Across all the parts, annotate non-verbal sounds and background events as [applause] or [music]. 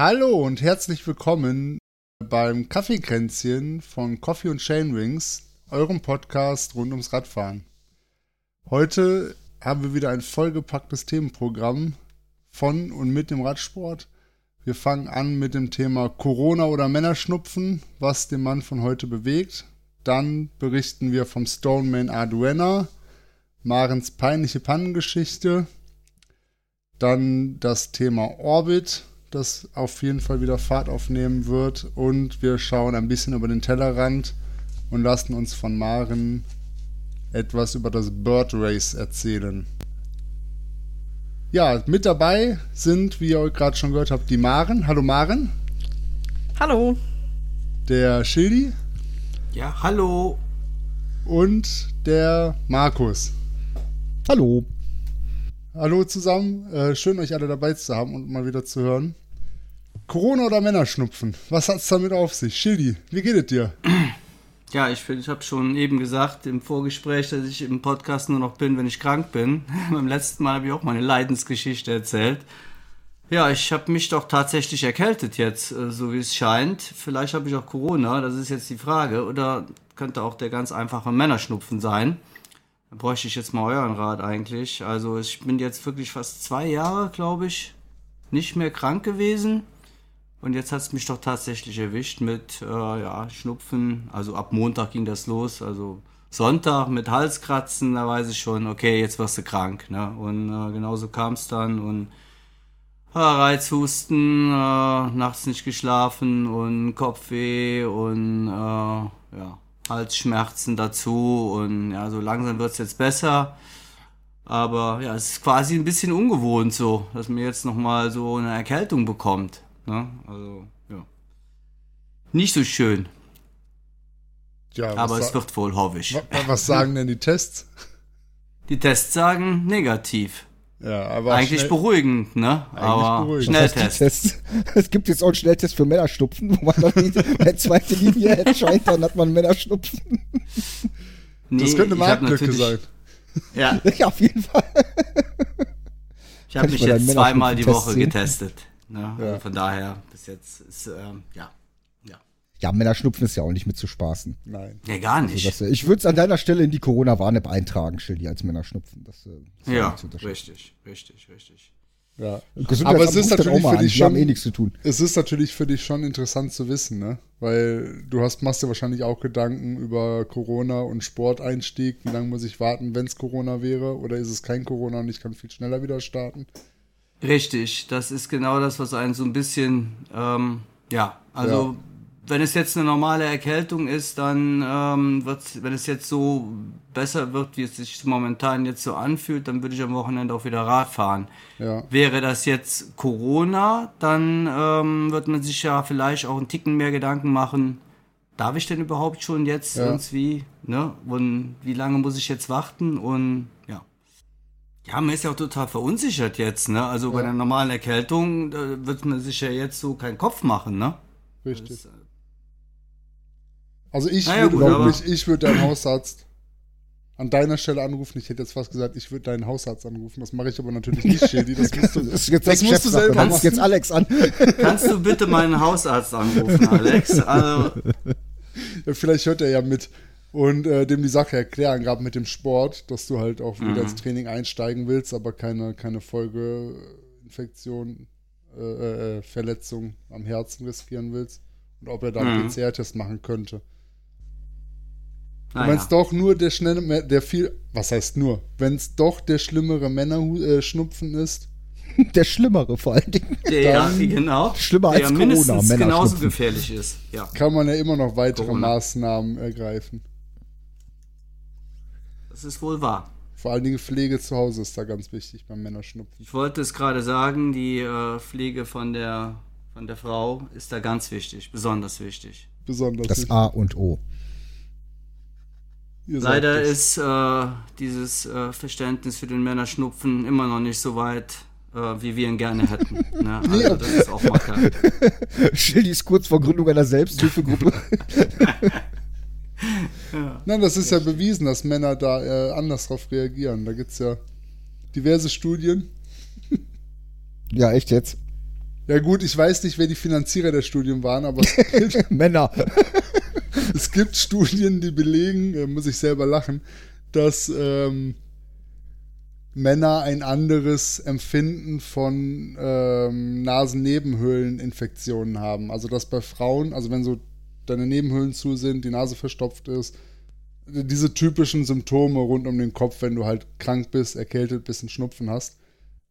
Hallo und herzlich willkommen beim Kaffeekränzchen von Coffee und Chain Wings, eurem Podcast rund ums Radfahren. Heute haben wir wieder ein vollgepacktes Themenprogramm von und mit dem Radsport. Wir fangen an mit dem Thema Corona oder Männerschnupfen, was den Mann von heute bewegt. Dann berichten wir vom Stoneman Arduena, Marens peinliche Pannengeschichte. Dann das Thema Orbit, das auf jeden Fall wieder Fahrt aufnehmen wird. Und wir schauen ein bisschen über den Tellerrand und lassen uns von Maren etwas über das Bird Race erzählen. Ja, mit dabei sind, wie ihr gerade schon gehört habt, die Maren. Hallo Maren. Hallo. Der Schildi. Ja, hallo. Und der Markus. Hallo. Hallo zusammen. Äh, schön, euch alle dabei zu haben und mal wieder zu hören. Corona oder Männerschnupfen? Was hat es damit auf sich? Schildi, wie geht es dir? [clears throat] Ja, ich, ich habe schon eben gesagt im Vorgespräch, dass ich im Podcast nur noch bin, wenn ich krank bin. [laughs] Beim letzten Mal habe ich auch meine Leidensgeschichte erzählt. Ja, ich habe mich doch tatsächlich erkältet jetzt, äh, so wie es scheint. Vielleicht habe ich auch Corona, das ist jetzt die Frage. Oder könnte auch der ganz einfache Männerschnupfen sein. Bräuchte ich jetzt mal euren Rat eigentlich. Also ich bin jetzt wirklich fast zwei Jahre, glaube ich, nicht mehr krank gewesen. Und jetzt hat es mich doch tatsächlich erwischt mit äh, ja, Schnupfen. Also ab Montag ging das los. Also Sonntag mit Halskratzen, da weiß ich schon, okay, jetzt wirst du krank. Ne? Und äh, genauso kam es dann. Und äh, Reizhusten, äh, nachts nicht geschlafen und Kopfweh und äh, ja, Halsschmerzen dazu. Und ja, so langsam wird es jetzt besser. Aber ja, es ist quasi ein bisschen ungewohnt so, dass man jetzt nochmal so eine Erkältung bekommt. Ne? Also, ja. Nicht so schön. Ja, aber es wird wohl, hoffe ich. Was, was sagen denn die Tests? Die Tests sagen negativ. Ja, aber eigentlich schnell, beruhigend, ne? aber beruhigend. Schnelltest. Es gibt jetzt auch einen Schnelltest für Männerschnupfen, wo man dann in der zweite Linie entscheidet, dann hat man Männerschnupfen. Nee, das könnte Marktlücke sein. Ja. [laughs] ja, auf jeden Fall. Ich habe mich jetzt zweimal die Woche getestet. Ne? Ja. Also von daher, bis jetzt ist, ähm, ja. Ja, Männerschnupfen ist ja auch nicht mit zu spaßen. Nein. Ja, gar nicht. Also das, ich würde es an deiner Stelle in die Corona-Warn-App eintragen, Schildi, als Männerschnupfen. Das, das ja, richtig, richtig, richtig. Ja. Aber es ist natürlich für dich schon, eh nichts zu tun. Es ist natürlich für dich schon interessant zu wissen, ne? Weil du hast, machst dir wahrscheinlich auch Gedanken über Corona und Sporteinstieg. Wie lange muss ich warten, wenn es Corona wäre? Oder ist es kein Corona und ich kann viel schneller wieder starten? Richtig, das ist genau das, was einen so ein bisschen, ähm, ja, also ja. Wenn es jetzt eine normale Erkältung ist, dann ähm, wird wenn es jetzt so besser wird, wie es sich momentan jetzt so anfühlt, dann würde ich am Wochenende auch wieder Rad fahren. Ja. Wäre das jetzt Corona, dann ähm, wird man sich ja vielleicht auch einen Ticken mehr Gedanken machen, darf ich denn überhaupt schon jetzt ja. irgendwie, ne? Und wie lange muss ich jetzt warten? Und ja. Ja, man ist ja auch total verunsichert jetzt, ne? Also ja. bei einer normalen Erkältung da wird man sich ja jetzt so keinen Kopf machen, ne? Richtig. Das, äh also ich naja, würde, gut, ich, ich würde deinen Hausarzt an deiner Stelle anrufen. Ich hätte jetzt fast gesagt, ich würde deinen Hausarzt anrufen. Das mache ich aber natürlich nicht, [laughs] Shady. Das musst du, das jetzt das musst du selber kannst, jetzt Alex an. [laughs] Kannst du bitte meinen Hausarzt anrufen, Alex? Also. Ja, vielleicht hört er ja mit und äh, dem die Sache erklären, gerade mit dem Sport, dass du halt auch wieder mhm. ins Training einsteigen willst, aber keine, keine Folgeinfektion, äh, äh, Verletzung am Herzen riskieren willst und ob er da einen mhm. PCR-Test machen könnte. Ah, wenn es ja. doch nur der schnelle, der viel, was heißt nur, wenn es doch der schlimmere Männerschnupfen äh, ist. [laughs] Der schlimmere vor allen Dingen. Der, ja, genau. Schlimmer der als Corona, mindestens genauso gefährlich ist. Ja. Kann man ja immer noch weitere Corona. Maßnahmen ergreifen. Das ist wohl wahr. Vor allen Dingen Pflege zu Hause ist da ganz wichtig beim Männerschnupfen. Ich wollte es gerade sagen, die äh, Pflege von der, von der Frau ist da ganz wichtig, besonders wichtig. Besonders das wichtig. A und O. Leider ist äh, dieses äh, Verständnis für den Männerschnupfen immer noch nicht so weit, äh, wie wir ihn gerne hätten. [laughs] Ne? Also, das ist auch mal [laughs] Schildi ist kurz vor Gründung einer Selbsthilfegruppe. [laughs] ja, Nein, das ist ja bewiesen, dass Männer da äh, anders drauf reagieren. Da gibt es ja diverse Studien. Ja, echt jetzt? Ja gut, ich weiß nicht, wer die Finanzierer der Studien waren, aber Männer. Es gibt Studien, die belegen, äh, muss ich selber lachen, dass ähm, Männer ein anderes Empfinden von ähm, Nasennebenhöhleninfektionen haben. Also dass bei Frauen, also wenn so deine Nebenhöhlen zu sind, die Nase verstopft ist, diese typischen Symptome rund um den Kopf, wenn du halt krank bist, erkältet bist, einen Schnupfen hast,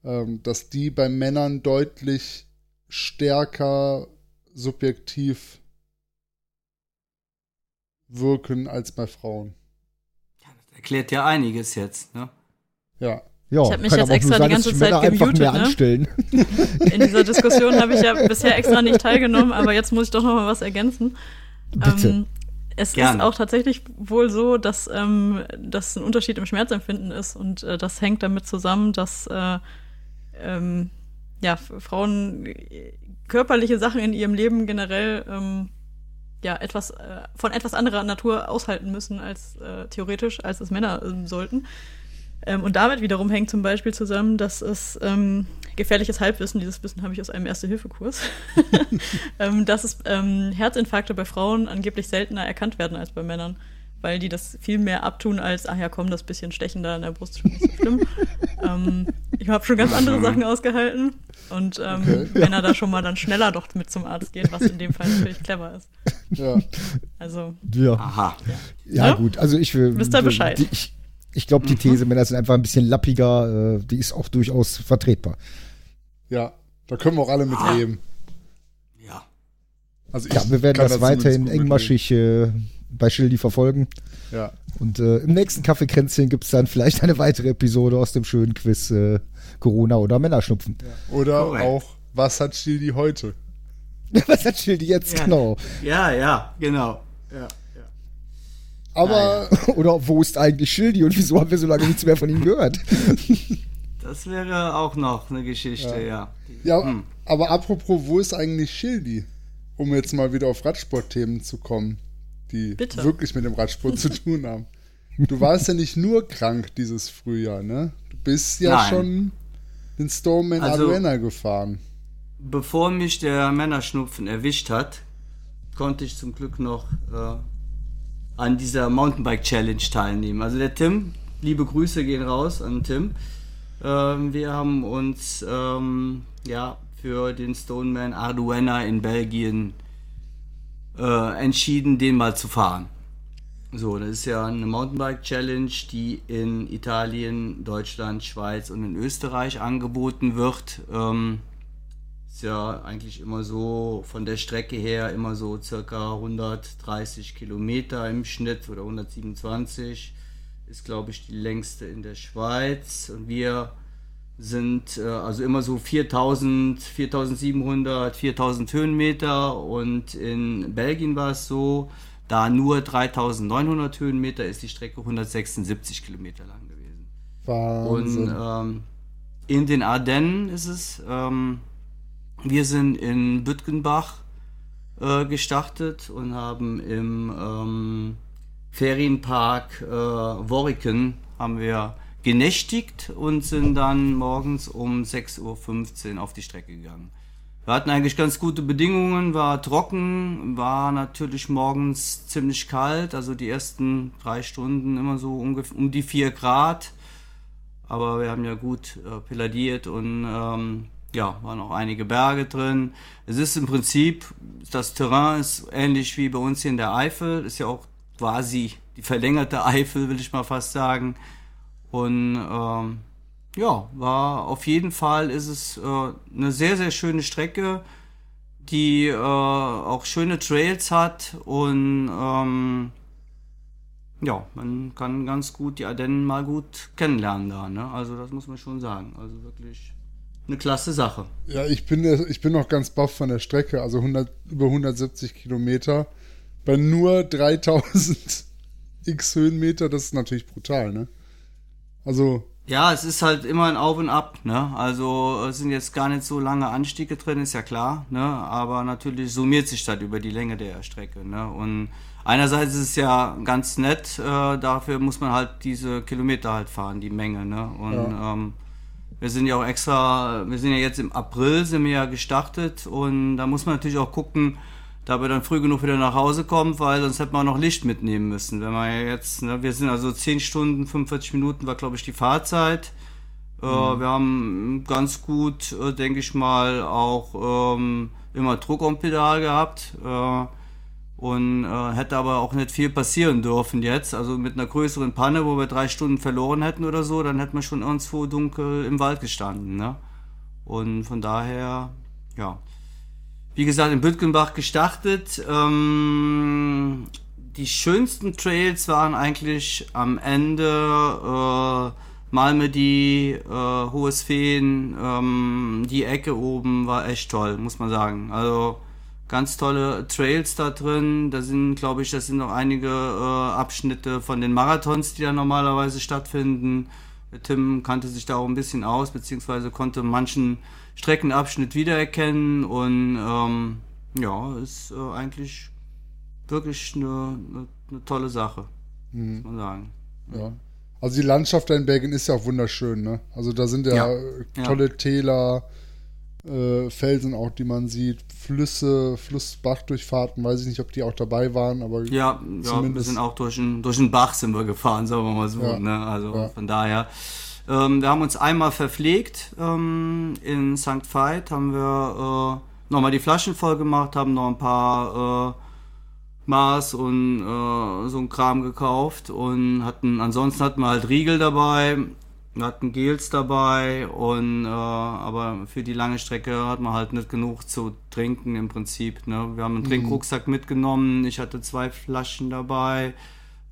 ähm, dass die bei Männern deutlich stärker subjektiv wirken als bei Frauen. Erklärt ja einiges jetzt, ne? Ja. Ja, Ich hab mich jetzt extra die ganze Zeit gemutet, mehr ne? anstellen. [laughs] In dieser Diskussion habe ich ja bisher extra nicht teilgenommen, aber jetzt muss ich doch noch mal was ergänzen. Bitte. Ähm, es Gerne. ist auch tatsächlich wohl so, dass ähm, das ein Unterschied im Schmerzempfinden ist und äh, das hängt damit zusammen, dass äh, ähm, ja, Frauen äh, körperliche Sachen in ihrem Leben generell ähm, ja etwas äh, von etwas anderer Natur aushalten müssen als äh, theoretisch, als es Männer ähm, sollten. Ähm, und damit wiederum hängt zum Beispiel zusammen, dass es ähm, gefährliches Halbwissen, dieses Wissen habe ich aus einem Erste-Hilfe-Kurs, [laughs] ähm, dass es ähm, Herzinfarkte bei Frauen angeblich seltener erkannt werden als bei Männern, weil die das viel mehr abtun als, ach ja, komm, das bisschen Stechen da in der Brust ist schon nicht so schlimm. [laughs] ähm, ich habe schon ganz andere Sachen ausgehalten und ähm, Okay. Männer da schon mal dann schneller doch mit zum Arzt gehen, was in dem Fall natürlich clever ist. Ja. Also, Ja. Aha. Ja, Ja? gut, also ich will. Wisst ihr Bescheid? Die, ich ich glaube, die These, Männer sind einfach ein bisschen lappiger, äh, die ist auch durchaus vertretbar. Ja. Da können wir auch alle mit Ah. leben. Ja. Also ich Ja, wir werden das weiterhin engmaschig äh, bei Schildi verfolgen. Ja. Und äh, im nächsten Kaffeekränzchen gibt es dann vielleicht eine weitere Episode aus dem schönen Quiz äh, Corona oder Männerschnupfen. Oder Korrekt. auch, was hat Stildi heute? [laughs] Was hat Schildi jetzt Ja. genau? Ja, ja, genau. Ja, ja. Aber [laughs] Oder wo ist eigentlich Schildi und wieso haben wir so lange nichts mehr von ihm gehört? [laughs] Das wäre auch noch eine Geschichte, ja. Ja, Hm. aber apropos, wo ist eigentlich Schildi? Um jetzt mal wieder auf Radsportthemen zu kommen, die Bitte. wirklich mit dem Radsport zu tun haben. Du warst ja nicht nur krank dieses Frühjahr, ne? Du bist ja Nein. schon den Stoneman Also- Arduena gefahren. Bevor mich der Männerschnupfen erwischt hat, konnte ich zum Glück noch äh, an dieser Mountainbike Challenge teilnehmen. Also der Tim, liebe Grüße gehen raus an Tim. Ähm, wir haben uns ähm, ja für den Stoneman Arduena in Belgien äh, entschieden, den mal zu fahren. So, das ist ja eine Mountainbike Challenge, die in Italien, Deutschland, Schweiz und in Österreich angeboten wird. Ähm, ist ja eigentlich immer so von der Strecke her immer so circa 130 Kilometer im Schnitt oder 127 ist glaube ich die längste in der Schweiz. Und wir sind äh, also immer so 4000 4700 4000 Höhenmeter. Und in Belgien war es so da nur 3900 Höhenmeter ist die Strecke 176 Kilometer lang gewesen Wahnsinn. und ähm, in den Ardennen ist es, ähm, wir sind in Bütgenbach äh, gestartet und haben im ähm, Ferienpark äh, Worriken haben wir genächtigt und sind dann morgens um 6.15 Uhr auf die Strecke gegangen. Wir hatten eigentlich ganz gute Bedingungen, war trocken, war natürlich morgens ziemlich kalt, also die ersten drei Stunden immer so ungefähr um die 4 Grad. Aber wir haben ja gut äh, peladiert und ähm, ja, waren auch einige Berge drin. Es ist im Prinzip, das Terrain ist ähnlich wie bei uns hier in der Eifel, ist ja auch quasi die verlängerte Eifel, will ich mal fast sagen. Und ähm, ja, war auf jeden Fall ist es äh, eine sehr, sehr schöne Strecke, die äh, auch schöne Trails hat und ähm, ja, man kann ganz gut die Ardennen mal gut kennenlernen da, ne? Also das muss man schon sagen. Also wirklich eine klasse Sache. Ja, ich bin, ich bin noch ganz baff von der Strecke, also 100, über 170 Kilometer. Bei nur 3000 x Höhenmeter, das ist natürlich brutal, ne? Also, Ja, es ist halt immer ein Auf und Ab, ne? Also es sind jetzt gar nicht so lange Anstiege drin, ist ja klar, ne? Aber natürlich summiert sich das über die Länge der Strecke, ne? Und einerseits ist es ja ganz nett, äh, dafür muss man halt diese Kilometer halt fahren, die Menge, ne? Und Ja. ähm, wir sind ja auch extra, wir sind ja jetzt im April, sind wir ja gestartet und da muss man natürlich auch gucken, da wir dann früh genug wieder nach Hause kommen, weil sonst hätte man noch Licht mitnehmen müssen. Wenn man jetzt, ne, wir sind also 10 Stunden, 45 Minuten war glaube ich die Fahrzeit. Äh, mhm. wir haben ganz gut, äh, denke ich mal, auch ähm, immer Druck am Pedal gehabt. Äh, und äh, hätte aber auch nicht viel passieren dürfen jetzt. Also mit einer größeren Panne, wo wir drei Stunden verloren hätten oder so, dann hätten wir schon irgendwo dunkel im Wald gestanden. Ne? Und von daher, ja. Wie gesagt, in Bütgenbach gestartet. Ähm, die schönsten Trails waren eigentlich am Ende äh, Malmedy, äh, Hohes Feen, ähm, die Ecke oben war echt toll, muss man sagen. Also ganz tolle Trails da drin. Da sind, glaube ich, das sind noch einige äh, Abschnitte von den Marathons, die da normalerweise stattfinden. Tim kannte sich da auch ein bisschen aus, beziehungsweise konnte manchen Streckenabschnitt wiedererkennen und ähm, ja, ist äh, eigentlich wirklich eine, eine, eine tolle Sache, mhm. muss man sagen. Ja. Also die Landschaft in Belgien ist ja auch wunderschön, ne? Also da sind ja, ja. tolle ja. Täler, äh, Felsen auch, die man sieht, Flüsse, Flussbachdurchfahrten, weiß ich nicht, ob die auch dabei waren, aber ja, ja wir sind auch durch einen, durch einen Bach sind wir gefahren, sagen wir mal so, ne? also von daher. Ähm, wir haben uns einmal verpflegt ähm, in St. Veit, haben wir äh, nochmal die Flaschen voll gemacht, haben noch ein paar äh, Maß und äh, so ein Kram gekauft und hatten, ansonsten hatten wir halt Riegel dabei, wir hatten Gels dabei und äh, aber für die lange Strecke hat man halt nicht genug zu trinken im Prinzip. Ne? Wir haben einen mhm. Trinkrucksack mitgenommen, ich hatte zwei Flaschen dabei,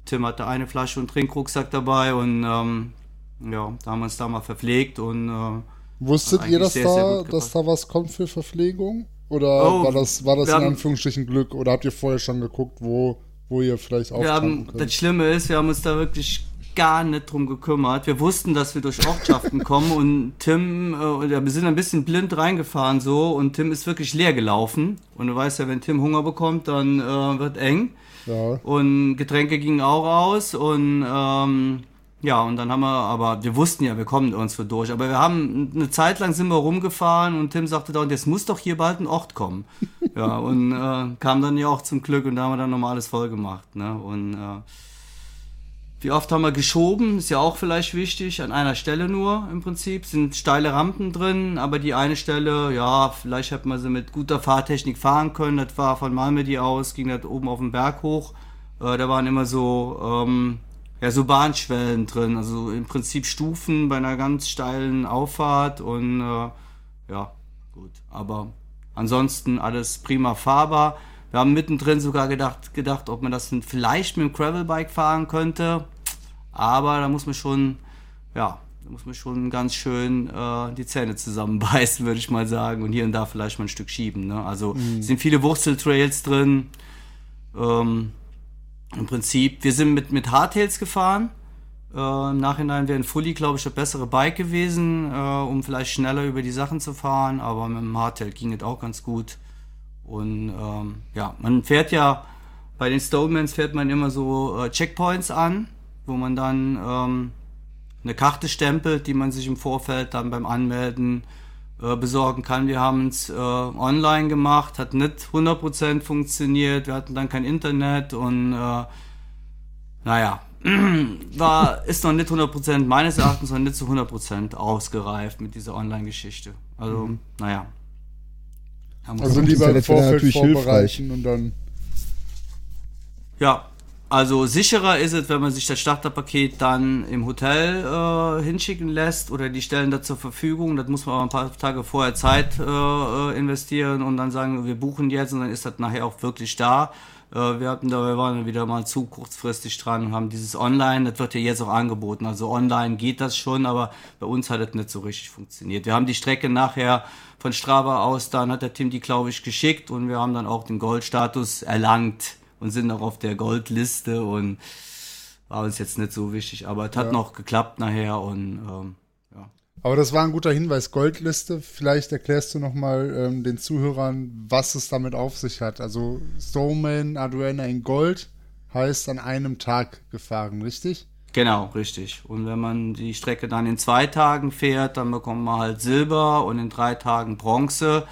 Tim hatte eine Flasche und Trinkrucksack dabei und ähm, ja, da haben wir uns da mal verpflegt und äh, Wusstet ihr, dass, sehr, da, sehr dass da was kommt für Verpflegung? Oder oh, war das, war das in haben, Anführungsstrichen Glück? Oder habt ihr vorher schon geguckt, wo, wo ihr vielleicht könnt? Das Schlimme ist, wir haben uns da wirklich gar nicht drum gekümmert. Wir wussten, dass wir durch Ortschaften [laughs] kommen und Tim, äh, wir sind ein bisschen blind reingefahren so und Tim ist wirklich leer gelaufen. Und du weißt ja, wenn Tim Hunger bekommt, dann äh, wird eng. Ja. Und Getränke gingen auch aus und ähm, ja, und dann haben wir, aber wir wussten ja, wir kommen irgendwo durch. Aber wir haben eine Zeit lang sind wir rumgefahren und Tim sagte da, und jetzt muss doch hier bald ein Ort kommen. [laughs] ja, und äh, kam dann ja auch zum Glück und da haben wir dann nochmal alles voll gemacht. Ne? Und äh, wie oft haben wir geschoben? Ist ja auch vielleicht wichtig. An einer Stelle nur im Prinzip. Sind steile Rampen drin, aber die eine Stelle, ja, vielleicht hätte man sie mit guter Fahrtechnik fahren können. Das war von Malmedy aus, ging das oben auf den Berg hoch. Äh, da waren immer so, ähm, ja, so Bahnschwellen drin. Also im Prinzip Stufen bei einer ganz steilen Auffahrt und äh, ja, gut. Aber ansonsten alles prima fahrbar. Wir haben mittendrin sogar gedacht, gedacht, ob man das vielleicht mit dem Gravelbike fahren könnte. Aber da muss man schon, ja, da muss man schon ganz schön äh, die Zähne zusammenbeißen, [laughs] würde ich mal sagen. Und hier und da vielleicht mal ein Stück schieben. Ne? Also mhm. sind viele Wurzeltrails drin. Ähm, Im Prinzip, wir sind mit, mit Hardtails gefahren. Äh, Im Nachhinein wäre ein Fully, glaube ich, das bessere Bike gewesen, äh, um vielleicht schneller über die Sachen zu fahren. Aber mit dem Hardtail ging es auch ganz gut. Und ähm, ja, man fährt ja, bei den Stonemans fährt man immer so äh, Checkpoints an wo man dann ähm, eine Karte stempelt, die man sich im Vorfeld dann beim Anmelden äh, besorgen kann. Wir haben es äh, online gemacht, hat nicht 100% funktioniert, wir hatten dann kein Internet und äh, naja, [clears throat] war, ist noch nicht 100% meines Erachtens noch nicht zu 100% ausgereift mit dieser Online-Geschichte. Also, mhm. naja. Also lieber im Vorfeld vorbereiten und dann... Ja, also sicherer ist es, wenn man sich das Starterpaket dann im Hotel äh, hinschicken lässt oder die stellen da zur Verfügung. Das muss man aber ein paar Tage vorher Zeit äh, äh, investieren und dann sagen, wir buchen jetzt und dann ist das nachher auch wirklich da. Äh, wir hatten da, wir waren wieder mal zu kurzfristig dran und haben dieses Online, das wird ja jetzt auch angeboten. Also online geht das schon, aber bei uns hat das nicht so richtig funktioniert. Wir haben die Strecke nachher von Strava aus, dann hat der Tim die, glaube ich, geschickt und wir haben dann auch den Goldstatus erlangt und sind noch auf der Goldliste und war uns jetzt nicht so wichtig, aber es hat ja. noch geklappt nachher und ähm, ja. Aber das war ein guter Hinweis, Goldliste. Vielleicht erklärst du nochmal ähm, den Zuhörern, was es damit auf sich hat. Also Snowman Aduana in Gold heißt an einem Tag gefahren, richtig? Genau, richtig. Und wenn man die Strecke dann in zwei Tagen fährt, dann bekommt man halt Silber und in drei Tagen Bronze.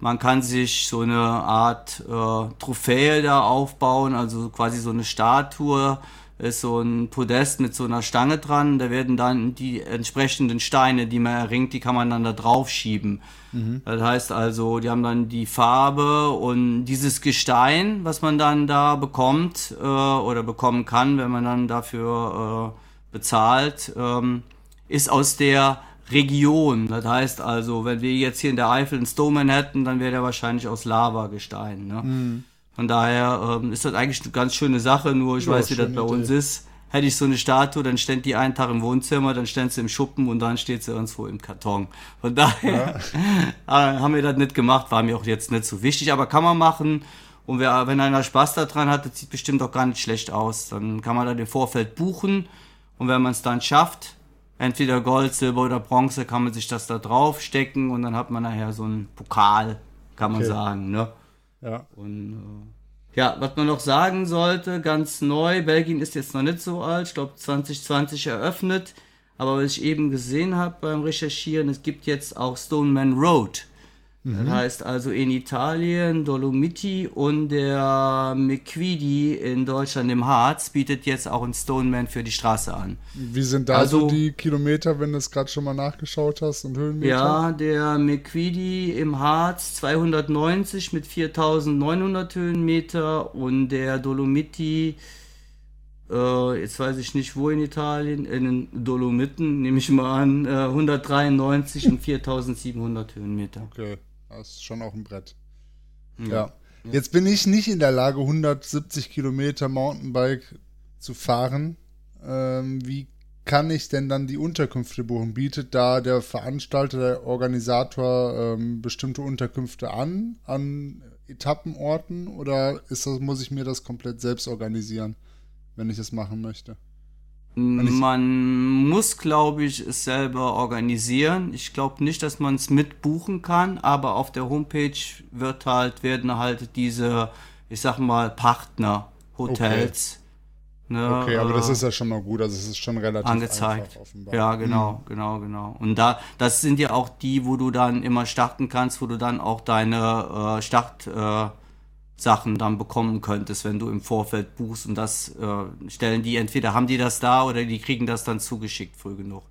Man kann sich so eine Art äh, Trophäe da aufbauen, also quasi so eine Statue, ist so ein Podest mit so einer Stange dran. Da werden dann die entsprechenden Steine, die man erringt, die kann man dann da drauf schieben. Mhm. Das heißt also, die haben dann die Farbe und dieses Gestein, was man dann da bekommt äh, oder bekommen kann, wenn man dann dafür äh, bezahlt, ähm, ist aus der Region. Das heißt also, wenn wir jetzt hier in der Eifel einen Stoneman hätten, dann wäre der wahrscheinlich aus Lavagestein. Ne? Mhm. Von daher ähm, ist das eigentlich eine ganz schöne Sache, nur ich ja, weiß, wie das bei uns ist. Hätte ich so eine Statue, dann stand die einen Tag im Wohnzimmer, dann stand sie im Schuppen und dann steht sie irgendwo im Karton. Von daher ja. [laughs] haben wir das nicht gemacht, war mir auch jetzt nicht so wichtig, aber kann man machen. Und wer, wenn einer Spaß daran hat, das sieht bestimmt auch gar nicht schlecht aus. Dann kann man da den Vorfeld buchen und wenn man es dann schafft, entweder Gold, Silber oder Bronze, kann man sich das da drauf stecken und dann hat man nachher so einen Pokal, kann man okay. sagen. Ne? Ja. Und äh, ja, was man noch sagen sollte, ganz neu, Belgien ist jetzt noch nicht so alt, ich glaube 2020 eröffnet, aber was ich eben gesehen habe beim Recherchieren, es gibt jetzt auch Stoneman Road. Mhm. Das heißt also in Italien Dolomiti und der Mequidi in Deutschland im Harz bietet jetzt auch ein Stoneman für die Straße an. Wie sind da also, so die Kilometer, wenn du es gerade schon mal nachgeschaut hast und Höhenmeter? Ja, der Mequidi im Harz 290 mit 4900 Höhenmeter und der Dolomiti äh, jetzt weiß ich nicht wo in Italien, in den Dolomiten, nehme ich mal an, äh, 193 und 4700 Höhenmeter. Okay. Das ist schon auch ein Brett. Ja. ja. Jetzt bin ich nicht in der Lage, 170 Kilometer Mountainbike zu fahren. Ähm, wie kann ich denn dann die Unterkünfte buchen? Bietet da der Veranstalter, der Organisator ähm, bestimmte Unterkünfte an, an Etappenorten? Oder ist das, muss ich mir das komplett selbst organisieren, wenn ich es machen möchte? Man muss, glaube ich, es selber organisieren. Ich glaube nicht, dass man es mitbuchen kann, aber auf der Homepage wird halt, werden halt diese, ich sag mal, Partner-Hotels. Okay. Ne, okay, aber das äh, ist ja schon mal gut, also es ist schon relativ angezeigt. Einfach, offenbar. Ja, genau, mhm. genau, genau. Und da, das sind ja auch die, wo du dann immer starten kannst, wo du dann auch deine äh, Start, äh, Sachen dann bekommen könntest, wenn du im Vorfeld buchst und das äh, stellen die entweder haben die das da oder die kriegen das dann zugeschickt früh genug.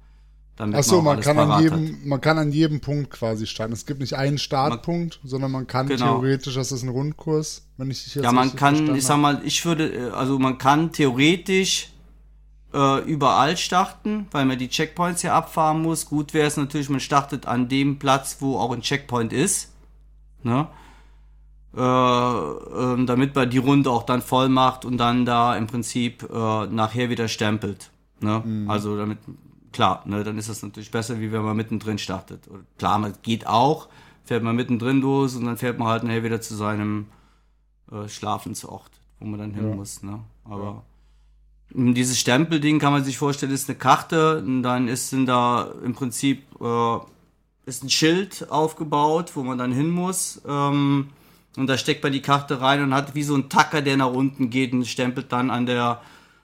Achso, man, man kann an jedem, man kann an jedem Punkt quasi starten. Es gibt nicht einen Startpunkt, man, sondern man kann genau. theoretisch, das ist ein Rundkurs, wenn ich dich jetzt Ja, man kann, ich sag mal, ich würde, äh, also man kann theoretisch äh, überall starten, weil man die Checkpoints ja abfahren muss. Gut wäre es natürlich, man startet an dem Platz, wo auch ein Checkpoint ist. Ne? Äh, äh, damit man die Runde auch dann voll macht und dann da im Prinzip äh, nachher wieder stempelt. Ne? Mhm. Also damit, klar, ne, dann ist das natürlich besser, wie wenn man mittendrin startet. Und klar, man geht auch, fährt man mittendrin los und dann fährt man halt nachher wieder zu seinem äh, Schlafensort, wo man dann hin ja. muss. Ne? Aber ja. dieses Stempelding kann man sich vorstellen, ist eine Karte und dann ist denn da im Prinzip äh, ist ein Schild aufgebaut, wo man dann hin muss. Ähm, und da steckt man die Karte rein und hat wie so ein Tacker, der nach unten geht und stempelt dann an der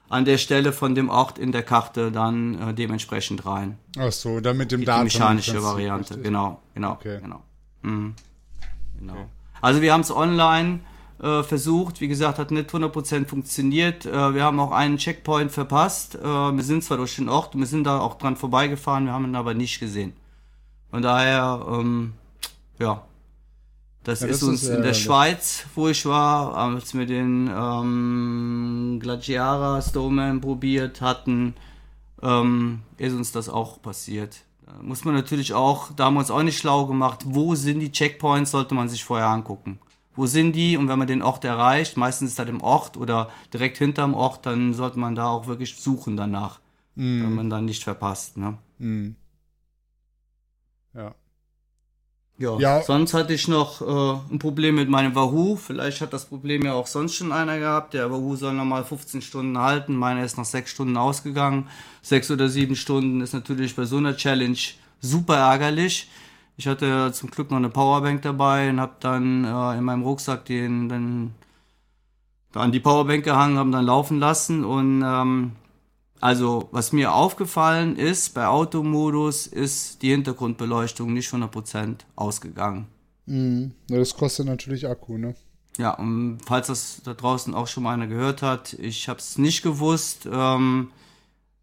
an der Stelle von dem Ort in der Karte dann äh, dementsprechend rein. Ach so, dann mit dem Datum. Die mechanische Variante, richtig. genau, genau, okay. genau. Mhm. genau. Okay. Also wir haben es online äh, versucht, wie gesagt, hat nicht 100% funktioniert. Äh, wir haben auch einen Checkpoint verpasst. Äh, wir sind zwar durch den Ort, wir sind da auch dran vorbeigefahren, wir haben ihn aber nicht gesehen. Von daher, ähm, ja, das, ja, ist das uns ist, in der Schweiz, wo ich war, als wir den ähm, Glaciara Stoneman probiert hatten, ähm, ist uns das auch passiert. Da muss man natürlich auch, da haben wir uns auch nicht schlau gemacht, wo sind die Checkpoints, sollte man sich vorher angucken. Wo sind die? Und wenn man den Ort erreicht, meistens ist das im Ort oder direkt hinterm Ort, dann sollte man da auch wirklich suchen danach, mm. wenn man dann nicht verpasst. Ne? Mm. Ja. Ja, ja, sonst hatte ich noch äh, ein Problem mit meinem Wahoo. Vielleicht hat das Problem ja auch sonst schon einer gehabt. Der Wahoo soll nochmal 15 Stunden halten. Meiner ist nach 6 Stunden ausgegangen. 6 oder 7 Stunden ist natürlich bei so einer Challenge super ärgerlich. Ich hatte zum Glück noch eine Powerbank dabei und habe dann äh, in meinem Rucksack den dann an die Powerbank gehangen, haben dann laufen lassen und ähm, Also, was mir aufgefallen ist, bei Automodus ist die Hintergrundbeleuchtung nicht 100% ausgegangen. Mhm. Das kostet natürlich Akku, ne? Ja, und falls das da draußen auch schon mal einer gehört hat, ich habe es nicht gewusst. Ähm,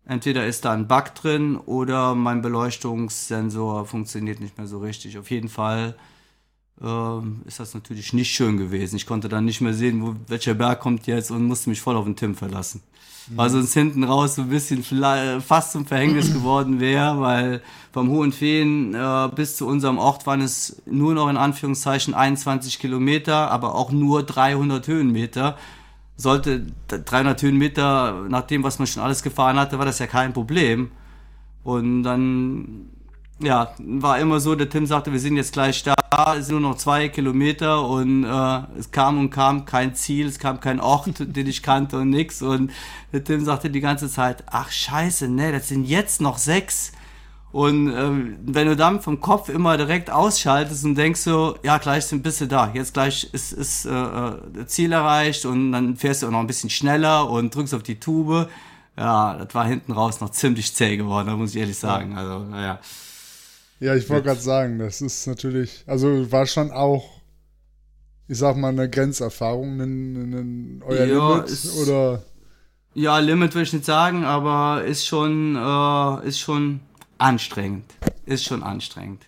entweder ist da ein Bug drin oder mein Beleuchtungssensor funktioniert nicht mehr so richtig. Auf jeden Fall ähm, ist das natürlich nicht schön gewesen. Ich konnte dann nicht mehr sehen, wo, welcher Berg kommt jetzt und musste mich voll auf den Tim verlassen. Mhm. Weil sonst hinten raus so ein bisschen fast zum Verhängnis [clears throat] geworden wäre, weil vom Hohen Feen äh, bis zu unserem Ort waren es nur noch in Anführungszeichen 21 Kilometer, aber auch nur 300 Höhenmeter. Sollte 300 Höhenmeter, nach dem, was man schon alles gefahren hatte, war das ja kein Problem. Und dann ja, war immer so, der Tim sagte, wir sind jetzt gleich da, es sind nur noch zwei Kilometer und äh, es kam und kam kein Ziel, es kam kein Ort, [laughs] den ich kannte und nix. Und der Tim sagte die ganze Zeit, ach scheiße, ne, das sind jetzt noch sechs. Und ähm, wenn du dann vom Kopf immer direkt ausschaltest und denkst so, ja, gleich sind bist du da, jetzt gleich ist, ist äh, äh Ziel erreicht und dann fährst du auch noch ein bisschen schneller und drückst auf die Tube. Ja, das war hinten raus noch ziemlich zäh geworden, da muss ich ehrlich sagen. Also, naja. Ja, ich wollte gerade sagen, das ist natürlich, also war schon auch, ich sag mal, eine Grenzerfahrung, ein, ein, euer ja, Limit ist, oder? Ja, Limit würde ich nicht sagen, aber ist schon, äh, ist schon anstrengend. Ist schon anstrengend.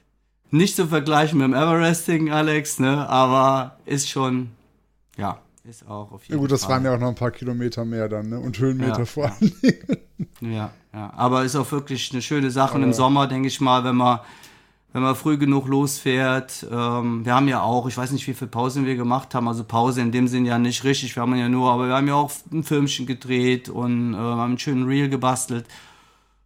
Nicht zu vergleichen mit dem Everesting, Alex, ne, aber ist schon, ja, ist auch auf jeden Fall. Ja gut, das Fall. waren ja auch noch ein paar Kilometer mehr dann, ne? Und Höhenmeter ja, vor allem. Ja, ja. Aber ist auch wirklich eine schöne Sache. Und im Sommer, denke ich mal, wenn man, wenn man früh genug losfährt, ähm, wir haben ja auch, ich weiß nicht, wie viele Pausen wir gemacht haben, also Pause in dem Sinn ja nicht richtig, wir haben ja nur, aber wir haben ja auch ein Filmchen gedreht und äh, haben einen schönen Reel gebastelt.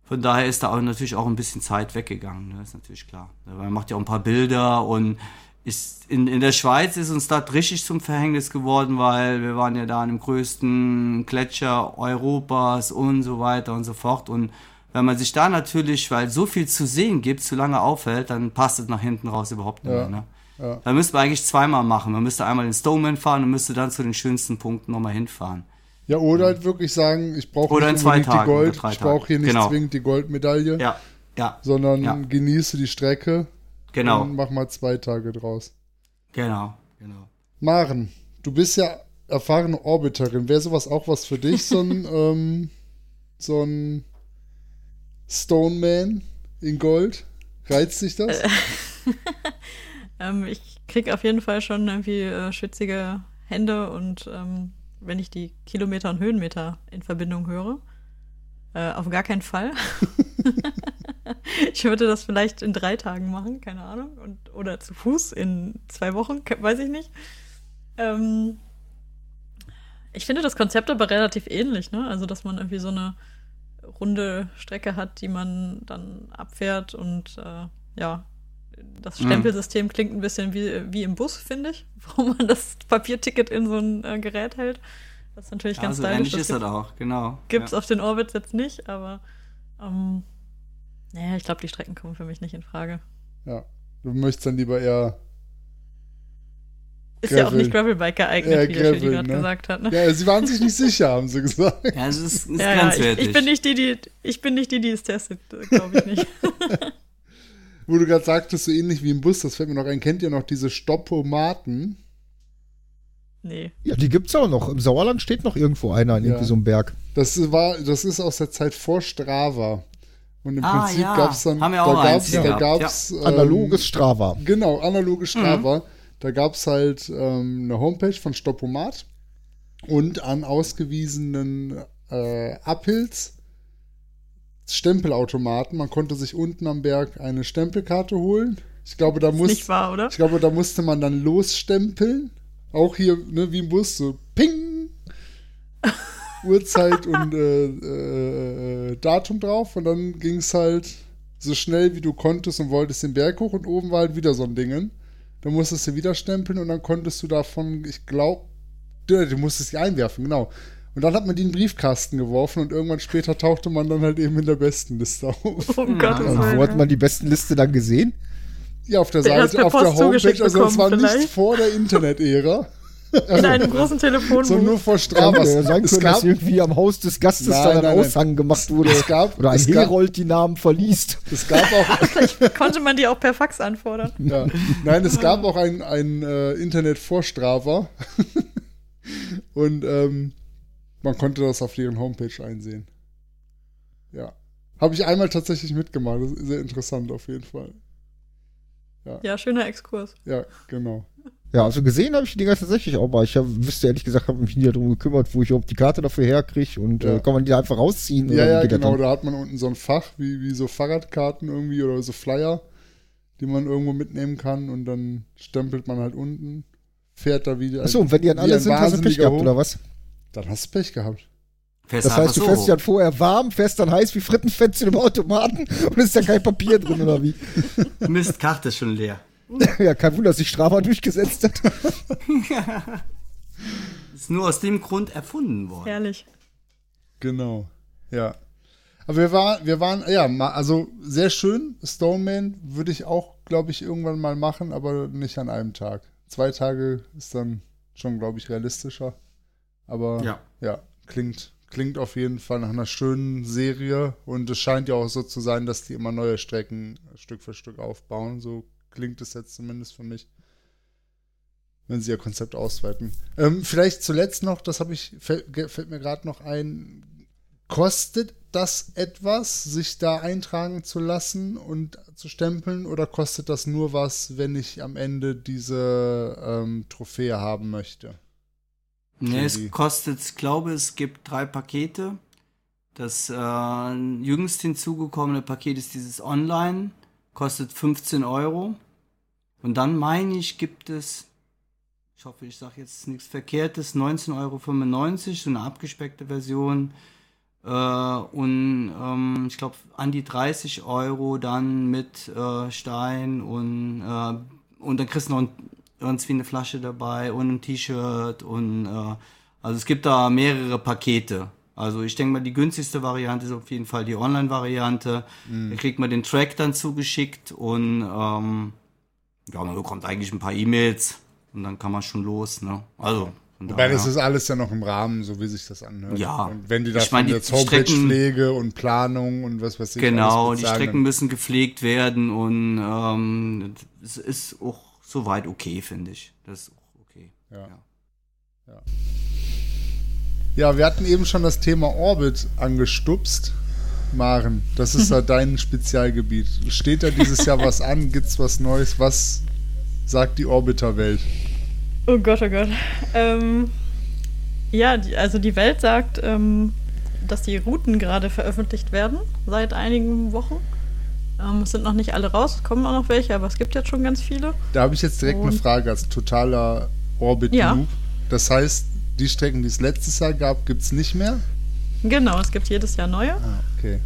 Von daher ist da auch natürlich auch ein bisschen Zeit weggegangen, ne? ist natürlich klar. Man macht ja auch ein paar Bilder und ist in, in der Schweiz ist uns das richtig zum Verhängnis geworden, weil wir waren ja da an dem größten Gletscher Europas und so weiter und so fort. Und wenn man sich da natürlich, weil so viel zu sehen gibt, zu lange aufhält, dann passt es nach hinten raus überhaupt nicht ja, mehr. Ne? Ja. Da müsste man eigentlich zweimal machen. Man müsste einmal den Stoneman fahren und müsste dann zu den schönsten Punkten nochmal hinfahren. Ja, oder halt wirklich sagen, ich brauche nicht unbedingt die Gold, ich brauche hier nicht genau. zwingend die Goldmedaille, ja, ja, sondern ja. genieße die Strecke Genau. Und mach mal zwei Tage draus. Genau, genau. Maren, du bist ja erfahrene Orbiterin. Wäre sowas auch was für dich, so ein, [laughs] ähm, so ein Stoneman in Gold? Reizt dich das? [laughs] ähm, ich krieg auf jeden Fall schon irgendwie äh, schwitzige Hände und ähm, wenn ich die Kilometer und Höhenmeter in Verbindung höre, äh, auf gar keinen Fall. [laughs] ich würde das vielleicht in drei Tagen machen, keine Ahnung. Und, oder zu Fuß in zwei Wochen, weiß ich nicht. Ähm, ich finde das Konzept aber relativ ähnlich, ne? Also, dass man irgendwie so eine runde Strecke hat, die man dann abfährt und äh, ja, das mhm. Stempelsystem mhm. klingt ein bisschen wie, wie im Bus, finde ich, [laughs] wo man das Papierticket in so ein äh, Gerät hält. Das ist natürlich ja, ganz so stylisch. ähnlich ist das auch, genau. Gibt es ja. auf den Orbits jetzt nicht, aber ähm, naja, ich glaube, die Strecken kommen für mich nicht in Frage. Ja, du möchtest dann lieber eher. Ist Gravel. ja auch nicht Gravelbike geeignet, eher wie Gravel, der gerade ne? gesagt hat. Ne? Ja, sie waren sich nicht sicher, haben sie gesagt. Ja, es ist, ist ja, grenzwertig. Ja, ich, ich, bin nicht die, die, ich bin nicht die, die es testet, glaube ich nicht. [laughs] Wo du gerade sagtest, so ähnlich wie im Bus, das fällt mir noch ein, kennt ihr noch diese Stoppomaten? Nee. Ja, die gibt's auch noch. Im Sauerland steht noch irgendwo einer in ja. irgendwie so einem Berg. Das war, das ist aus der Zeit vor Strava. Und im ah, Prinzip ja. gab es dann, Haben wir auch da gab's, da gab's, ja. ähm, analoges Strava. Genau, analoges. Strava. Mhm. Da gab es halt ähm, eine Homepage von Stoppomat und an ausgewiesenen äh, Uphills Stempelautomaten. Man konnte sich unten am Berg eine Stempelkarte holen. Ich glaube, da muss, wahr, ich glaube, da musste man dann losstempeln. Auch hier, ne, wie im Bus, so ping. [laughs] Uhrzeit und äh, äh, Datum drauf und dann ging es halt so schnell wie du konntest und wolltest den Berg hoch und oben war halt wieder so ein Ding. Dann musstest du wieder stempeln und dann konntest du davon, ich glaube, du musstest die einwerfen, genau. Und dann hat man die in den Briefkasten geworfen und irgendwann später tauchte man dann halt eben in der besten Liste auf. [laughs] Oh Gott, ja. Wo hat man die besten Liste dann gesehen? Ja, auf der, der Seite, auf der Homepage. Also, das war vielleicht? nicht vor der Internet-Ära. In einem großen Telefonbuch. So nur vor Ja, Strava. hätte ja sein es können, gab, dass irgendwie am Haus des Gastes Nein, dann ein nein, nein. Aushang gemacht wurde. Es gab- oder ein Herold die Namen verliest. es gab auch, Konnte man die auch per Fax anfordern? ja, nein, es gab auch ein, ein äh, Internet vor Strava. [laughs] Und ähm, man konnte das auf deren Homepage einsehen. Ja. Habe ich einmal tatsächlich mitgemacht. Das ist sehr interessant auf jeden Fall. Ja, schöner Exkurs. Ja, genau. Ja, also gesehen habe ich die Dinger tatsächlich auch mal. Ich hab, wüsste ehrlich gesagt, habe mich nie darum gekümmert, wo ich überhaupt die Karte dafür herkriege und Ja. äh, kann man die einfach rausziehen? Ja, ja, genau. dann? Da hat man unten so ein Fach, wie, wie so Fahrradkarten irgendwie oder so Flyer, die man irgendwo mitnehmen kann und dann stempelt man halt unten, fährt da wieder. Achso, und wenn die an alle sind, hast du Pech gehabt, hoch. oder was? Dann hast du Pech gehabt. Fährst Das heißt, du so fährst hoch. ja vorher warm, fährst dann heiß wie Frittenfettchen im Automaten [laughs] und ist da kein Papier drin, oder wie? Mist, Karte ist schon leer. [laughs] ja, kein Wunder, dass sich Strava durchgesetzt hat. [laughs] Ist nur aus dem Grund erfunden worden. Herrlich. Genau. Ja. Aber wir, war, wir waren, ja, also sehr schön. Stoneman würde ich auch, glaube ich, irgendwann mal machen, aber nicht an einem Tag. Zwei Tage ist dann schon, glaube ich, realistischer. Aber Ja. ja, klingt, klingt auf jeden Fall nach einer schönen Serie und es scheint ja auch so zu sein, dass die immer neue Strecken Stück für Stück aufbauen. So klingt es jetzt zumindest für mich. Wenn sie ihr Konzept ausweiten. Ähm, vielleicht zuletzt noch, das habe ich, fällt, mir gerade noch ein, kostet das etwas, sich da eintragen zu lassen und zu stempeln, oder kostet das nur was, wenn ich am Ende diese ähm, Trophäe haben möchte? Nee, die- es kostet, ich glaube, es gibt drei Pakete. Das äh, jüngst hinzugekommene Paket ist dieses Online, kostet 15 Euro. Und dann meine ich, gibt es, ich hoffe, ich sage jetzt nichts Verkehrtes, 19,95 Euro, so eine abgespeckte Version. Äh, und ähm, ich glaube, an die 30 Euro dann mit äh, Stein und, äh, und dann kriegst du noch ein, irgendwie eine Flasche dabei und ein T-Shirt und äh, also es gibt da mehrere Pakete. Also ich denke mal, die günstigste Variante ist auf jeden Fall die Online-Variante. Da kriegt man den Track dann zugeschickt und ähm, ja, man bekommt eigentlich ein paar E-Mails und dann kann man schon los. Ne? Also Wobei daher- das ist alles ja noch im Rahmen, so wie sich das anhört. Ja. Und wenn die Ich das meine, die jetzt Homepage-Pflege und Planung und was weiß ich Genau, die bezahlen, Strecken müssen gepflegt werden und ähm, es ist auch soweit okay, finde ich. Das ist auch okay. Ja. Ja, wir hatten eben schon das Thema Orbit angestupst. Maren, das ist ja [laughs] dein Spezialgebiet. Steht da dieses Jahr was an? Gibt's was Neues? Was sagt die Orbiter-Welt? Oh Gott, oh Gott. Ähm, ja, die, also die Welt sagt, ähm, dass die Routen gerade veröffentlicht werden seit einigen Wochen. Ähm, es sind noch nicht alle raus, es kommen auch noch welche, aber es gibt jetzt schon ganz viele. Da habe ich jetzt direkt eine Und- Frage als totaler Orbit-Noob. Ja. Das heißt, die Strecken, die es letztes Jahr gab, gibt's nicht mehr? Genau, es gibt jedes Jahr neue. Ah, okay.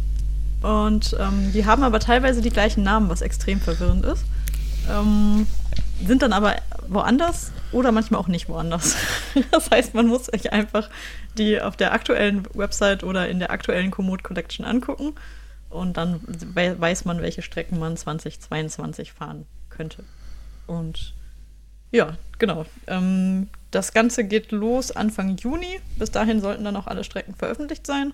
Und ähm, die haben aber teilweise die gleichen Namen, was extrem verwirrend ist. Ähm, sind dann aber woanders oder manchmal auch nicht woanders. [laughs] Das heißt, man muss sich einfach die auf der aktuellen Website oder in der aktuellen Komoot Collection angucken und dann we weiß man, welche Strecken man 2022 fahren könnte. Und ja, genau. Ähm, das Ganze geht los Anfang Juni. Bis dahin sollten dann auch alle Strecken veröffentlicht sein.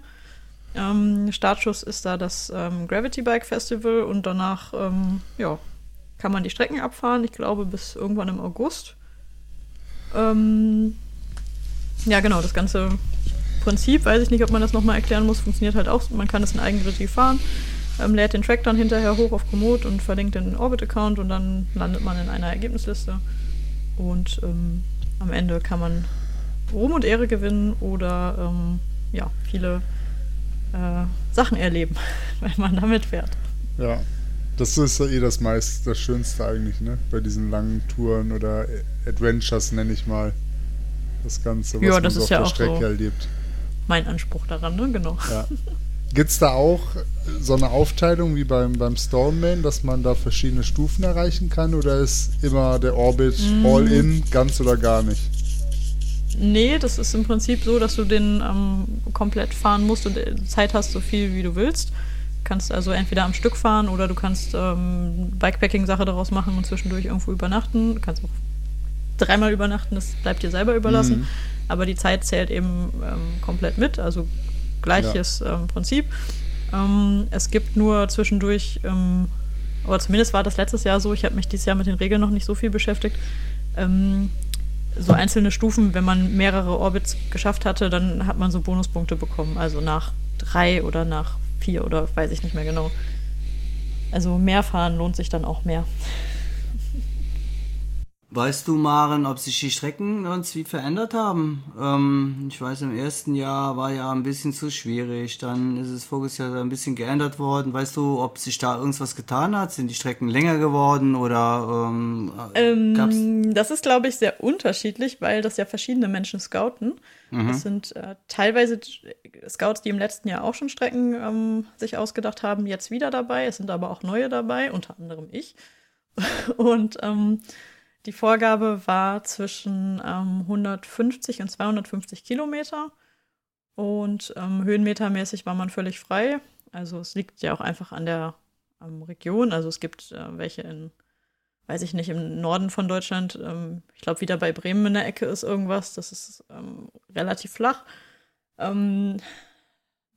Ähm, Startschuss ist da das ähm, Gravity Bike Festival und danach ähm, ja, kann man die Strecken abfahren. Ich glaube bis irgendwann im August. Ähm, ja, genau, das ganze Prinzip, weiß ich nicht, ob man das nochmal erklären muss, funktioniert halt auch. Man kann es in Eigenregie fahren, ähm, lädt den Track dann hinterher hoch auf Komoot und verlinkt den Orbit-Account und dann landet man in einer Ergebnisliste. Und ähm, am Ende kann man Ruhm und Ehre gewinnen oder ähm, ja, viele äh, Sachen erleben, [laughs] wenn man damit fährt. Ja. Das ist ja eh das meist, das Schönste eigentlich, ne? Bei diesen langen Touren oder Adventures, nenne ich mal. Das Ganze, was Ja, man das so ist auf ja der auch Strecke so. erlebt. Mein Anspruch daran, ne? Genau. Ja. [laughs] Gibt es da auch so eine Aufteilung wie beim, beim Stoneman, dass man da verschiedene Stufen erreichen kann? Oder ist immer der Orbit Mm. all in, ganz oder gar nicht? Nee, das ist im Prinzip so, dass du den ähm, komplett fahren musst und äh, Zeit hast, so viel wie du willst. Kannst also entweder am Stück fahren oder du kannst ähm, Bikepacking-Sache daraus machen und zwischendurch irgendwo übernachten. Du kannst auch dreimal übernachten, das bleibt dir selber überlassen. Mhm. Aber die Zeit zählt eben ähm, komplett mit, also gleiches ja. ähm, Prinzip. Ähm, es gibt nur zwischendurch, ähm, aber zumindest war das letztes Jahr so, ich habe mich dieses Jahr mit den Regeln noch nicht so viel beschäftigt, ähm, so einzelne Stufen, wenn man mehrere Orbits geschafft hatte, dann hat man so Bonuspunkte bekommen. Also nach drei oder nach vier oder weiß ich nicht mehr genau. Also mehr fahren lohnt sich dann auch mehr. Weißt du, Maren, ob sich die Strecken uns wie verändert haben? Ähm, ich weiß, im ersten Jahr war ja ein bisschen zu schwierig. Dann ist es voriges Jahr ein bisschen geändert worden. Weißt du, ob sich da irgendwas getan hat? Sind die Strecken länger geworden oder ähm, ähm, Das ist, glaube ich, sehr unterschiedlich, weil das ja verschiedene Menschen scouten. Mhm. Das sind äh, teilweise Scouts, die im letzten Jahr auch schon Strecken ähm, sich ausgedacht haben, jetzt wieder dabei. Es sind aber auch neue dabei, unter anderem ich. [laughs] Und ähm, die Vorgabe war zwischen ähm, 150 und 250 Kilometer. Und ähm, höhenmetermäßig war man völlig frei. Also es liegt ja auch einfach an der ähm, Region. Also es gibt äh, welche in, weiß ich nicht, im Norden von Deutschland. Ähm, ich glaube, wieder bei Bremen in der Ecke ist irgendwas. Das ist ähm, relativ flach. Ähm,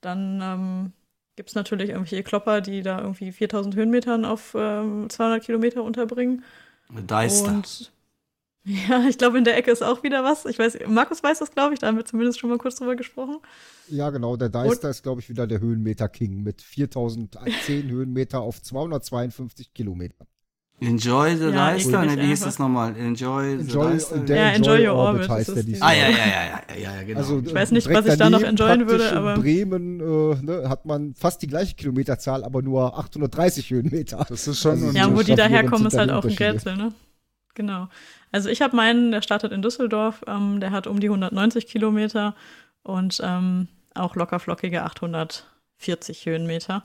dann gibt es natürlich irgendwelche Klopper, die da irgendwie 4000 Höhenmetern auf 200 Kilometer unterbringen. Deister. Und [laughs] ja, ich glaube, in der Ecke ist auch wieder was. Ich weiß, Markus weiß das, glaube ich, da haben wir zumindest schon mal kurz drüber gesprochen. Ja, genau, der Deister ist, glaube ich, wieder der Höhenmeter King mit 4010 Höhenmeter auf 252 Kilometern. Enjoy the ja, Deister, ne, wie hieß das nochmal? Enjoy, enjoy the Der ja, Enjoy, enjoy Your Orbit, Orbit heißt der Ah, ja, ja, ja, ja, ja, ja, genau. Also, ich weiß nicht, was ich da noch enjoyen würde, aber. In Bremen äh, ne, hat man fast die gleiche Kilometerzahl, aber nur 830 Höhenmeter. Das ist schon. Also, ja, wo die daherkommen, ist halt auch ein Rätsel, ne? Genau. Also ich habe meinen, der startet in Düsseldorf, ähm, der hat um die 190 Kilometer und ähm, auch lockerflockige 840 Höhenmeter.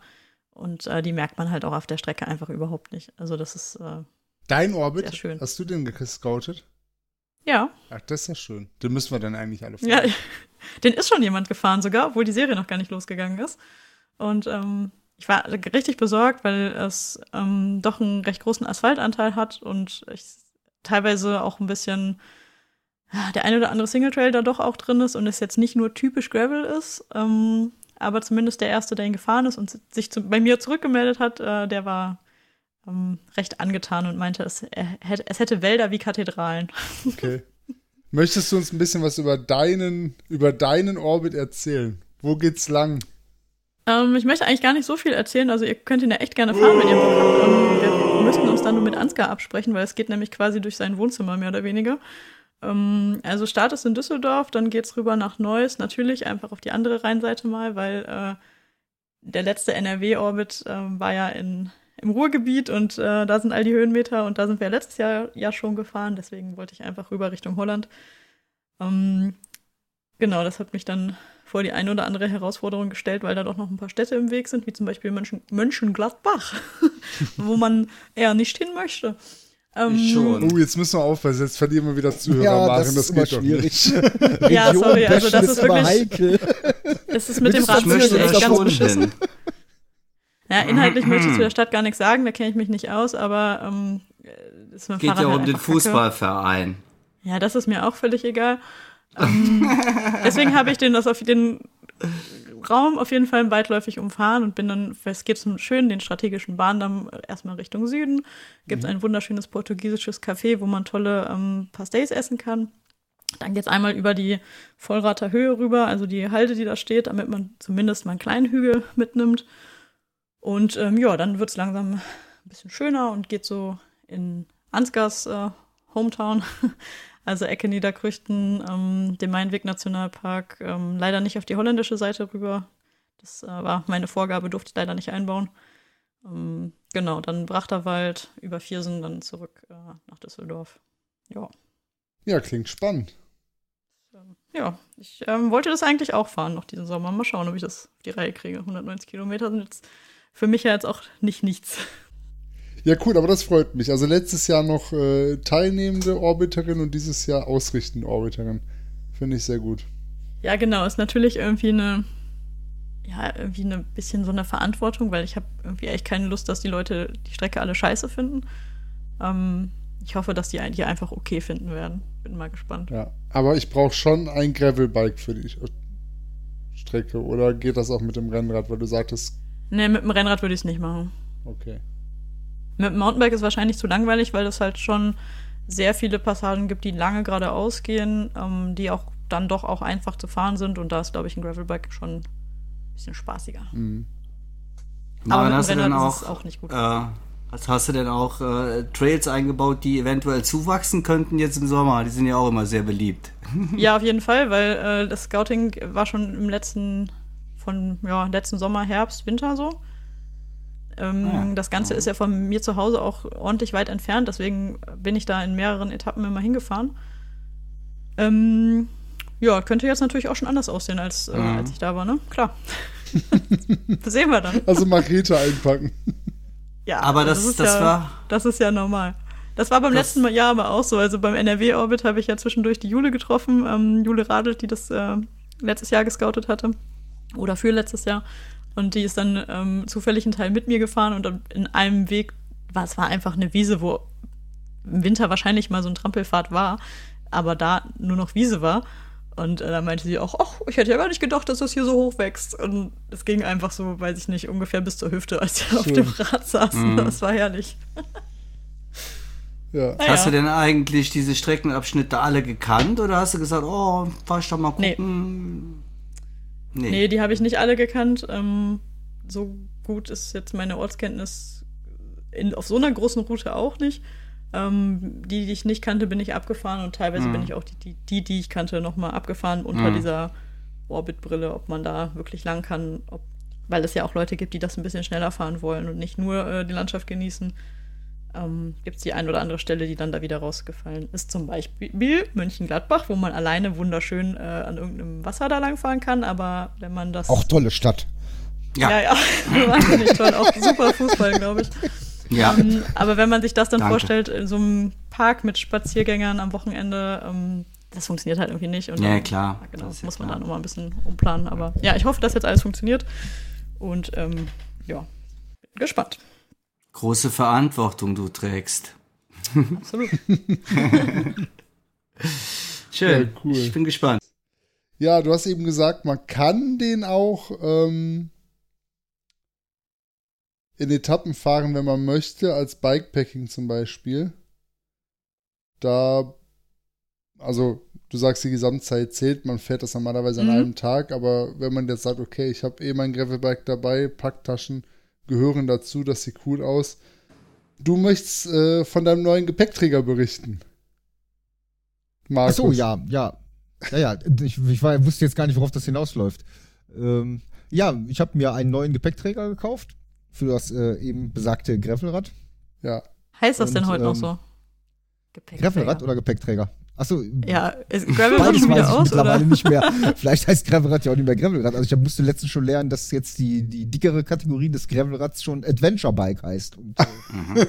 Und äh, die merkt man halt auch auf der Strecke einfach überhaupt nicht. Also das ist äh, Dein Orbit? Sehr schön. Hast du den gescoutet? Ja. Ach, das ist ja schön. Den müssen wir dann eigentlich alle fahren. Ja, [laughs] den ist schon jemand gefahren sogar, obwohl die Serie noch gar nicht losgegangen ist. Und ähm, ich war richtig besorgt, weil es ähm, doch einen recht großen Asphaltanteil hat und ich teilweise auch ein bisschen der eine oder andere Singletrail da doch auch drin ist und es jetzt nicht nur typisch Gravel ist, ähm, aber zumindest der erste, der ihn gefahren ist und sich zu, bei mir zurückgemeldet hat, äh, der war ähm, recht angetan und meinte, es, hätte, es hätte Wälder wie Kathedralen. Okay. Möchtest du uns ein bisschen was über deinen, über deinen Orbit erzählen? Wo geht's lang? Ähm, ich möchte eigentlich gar nicht so viel erzählen. Also ihr könnt ihn ja echt gerne fahren, wenn ihr Bock habt. Ähm, wir müssten uns dann nur mit Ansgar absprechen, weil es geht nämlich quasi durch sein Wohnzimmer mehr oder weniger. Ähm, also Start ist in Düsseldorf, dann geht's rüber nach Neuss, natürlich einfach auf die andere Rheinseite mal, weil äh, der letzte NRW-Orbit äh, war ja in, im Ruhrgebiet und äh, da sind all die Höhenmeter und da sind wir letztes Jahr ja schon gefahren, deswegen wollte ich einfach rüber Richtung Holland. Ähm, genau, das hat mich dann vor die eine oder andere Herausforderung gestellt, weil da doch noch ein paar Städte im Weg sind, wie zum Beispiel Mönchen, Mönchengladbach, [laughs] wo man eher nicht hin möchte. Ähm, schon. Oh, jetzt müssen wir aufpassen, jetzt verlieren wir wieder Zuhörer ja, machen, das, das geht doch nicht. [laughs] ja, sorry, also das ist, wirklich heikel. Es ist mit dem Ratsziel echt ganz beschissen. [laughs] Ja, inhaltlich möchte ich zu der Stadt gar nichts sagen, da kenne ich mich nicht aus, aber ähm, ist mit Geht Fahrrad ja um halt den Fußballverein. Ja, das ist mir auch völlig egal. Ähm, deswegen habe ich den, das auf den Raum auf jeden Fall weitläufig umfahren und bin dann, es geht zum schönen, den strategischen Bahndamm erstmal Richtung Süden. Gibt es mhm. ein wunderschönes portugiesisches Café, wo man tolle ähm, Pastéis essen kann. Dann geht es einmal über die Vollrater Höhe rüber, also die Halde, die da steht, damit man zumindest mal einen kleinen Hügel mitnimmt. Und ähm, ja, dann wird es langsam ein bisschen schöner und geht so in Ansgars äh, Hometown. [laughs] Also Ecke Niederkrüchten, ähm, den Mainweg Nationalpark, ähm, leider nicht auf die holländische Seite rüber. Das äh, war meine Vorgabe, durfte ich leider nicht einbauen. Ähm, genau, dann Brachterwald, über Viersen, dann zurück äh, nach Düsseldorf. Ja. Ja, klingt spannend. Ähm, ja, ich ähm, wollte das eigentlich auch fahren noch diesen Sommer. Mal schauen, ob ich das auf die Reihe kriege. 190 Kilometer sind jetzt für mich ja jetzt auch nicht nichts. Ja, cool, aber das freut mich. Also letztes Jahr noch äh, teilnehmende Orbiterin und dieses Jahr ausrichtende Orbiterin. Finde ich sehr gut. Ja, genau. Ist natürlich irgendwie eine, ja, irgendwie ein bisschen so eine Verantwortung, weil ich habe irgendwie echt keine Lust, dass die Leute die Strecke alle scheiße finden. Ähm, ich hoffe, dass die die einfach okay finden werden. Bin mal gespannt. Ja, aber ich brauche schon ein Gravelbike für die Strecke. Oder geht das auch mit dem Rennrad, weil du sagtest. Nee, mit dem Rennrad würde ich es nicht machen. Okay. Mit dem Mountainbike ist wahrscheinlich zu langweilig, weil es halt schon sehr viele Passagen gibt, die lange geradeaus gehen, ähm, die auch dann doch auch einfach zu fahren sind. Und da ist, glaube ich, ein Gravelbike schon ein bisschen spaßiger. Mhm. Aber mit hast du auch, auch nicht gut. Äh, also hast du denn auch äh, Trails eingebaut, die eventuell zuwachsen könnten jetzt im Sommer? Die sind ja auch immer sehr beliebt. [laughs] Ja, auf jeden Fall, weil äh, das Scouting war schon im letzten, von ja, letzten Sommer, Herbst, Winter so. Ähm, Ah, das Ganze ja. ist ja von mir zu Hause auch ordentlich weit entfernt, deswegen bin ich da in mehreren Etappen immer hingefahren. Ähm, ja, könnte jetzt natürlich auch schon anders aussehen, als, äh, Mhm. als ich da war, ne? Klar. [laughs] das sehen wir dann. Also Machete einpacken. Ja, Aber das, ist das ja, war. Das ist ja normal. Das war beim Das- letzten Jahr aber auch so. Also beim NRW-Orbit habe ich ja zwischendurch die Jule getroffen. Ähm, Jule Radelt, die das äh, letztes Jahr gescoutet hatte. Oder für letztes Jahr. Und die ist dann ähm, zufällig einen Teil mit mir gefahren und dann in einem Weg war es war einfach eine Wiese, wo im Winter wahrscheinlich mal so ein Trampelfahrt war, aber da nur noch Wiese war. Und äh, da meinte sie auch, ach, ich hätte ja gar nicht gedacht, dass das hier so hoch wächst. Und es ging einfach so, weiß ich nicht, ungefähr bis zur Hüfte, als wir auf dem Rad saßen. Mhm. Das war herrlich. Ja. Naja. Hast du denn eigentlich diese Streckenabschnitte alle gekannt oder hast du gesagt, oh, fahr ich doch mal gucken? Nee. Nee, die habe ich nicht alle gekannt. Ähm, so gut ist jetzt meine Ortskenntnis in, auf so einer großen Route auch nicht. Ähm, die, die ich nicht kannte, bin ich abgefahren und teilweise Mhm. bin ich auch die, die, die, die ich kannte, nochmal abgefahren unter Mhm. dieser Orbit-Brille, ob man da wirklich lang kann, ob, weil es ja auch Leute gibt, die das ein bisschen schneller fahren wollen und nicht nur äh, die Landschaft genießen. Ähm, Gibt es die ein oder andere Stelle, die dann da wieder rausgefallen ist. Zum Beispiel Mönchengladbach, wo man alleine wunderschön äh, an irgendeinem Wasser da lang fahren kann, aber wenn man das. Auch tolle Stadt. Ja. Ja, ja, [laughs] wahnsinnig toll. Auch super Fußball, glaube ich. Ja. Ähm, aber wenn man sich das dann Danke. vorstellt, in so einem Park mit Spaziergängern am Wochenende, ähm, das funktioniert halt irgendwie nicht. Und Ja, dann, klar. Genau, Das ist ja muss man klar. da nochmal ein bisschen umplanen. Aber ja, ich hoffe, dass jetzt alles funktioniert. Und ähm, ja, bin gespannt. Große Verantwortung du trägst. Absolut. [laughs] Schön. Ja, cool. Ich bin gespannt. Ja, du hast eben gesagt, man kann den auch ähm, in Etappen fahren, wenn man möchte, als Bikepacking zum Beispiel. Da, also du sagst, die Gesamtzeit zählt, man fährt das normalerweise an Mhm. einem Tag, aber wenn man jetzt sagt, okay, ich habe eh mein Gravelbike dabei, Packtaschen gehören dazu, das sieht cool aus. Du möchtest äh, von deinem neuen Gepäckträger berichten. Ach Markus. so, ja, ja. Ja, ja, ich, ich war, wusste jetzt gar nicht, worauf das hinausläuft. Ähm, ja, ich habe mir einen neuen Gepäckträger gekauft für das äh, eben besagte Gravelrad. Ja. Heißt das Und, denn heute noch ähm, so? Gepäckträger. Gravelrad oder Gepäckträger? Achso, Ja, ist Gravel beides schon weiß wieder aus, mittlerweile oder? nicht mehr. Vielleicht heißt Gravelrad ja auch nicht mehr Gravelrad. Also ich musste letztens schon lernen, dass jetzt die, die dickere Kategorie des Gravelrads schon Adventure Bike heißt. Und, äh,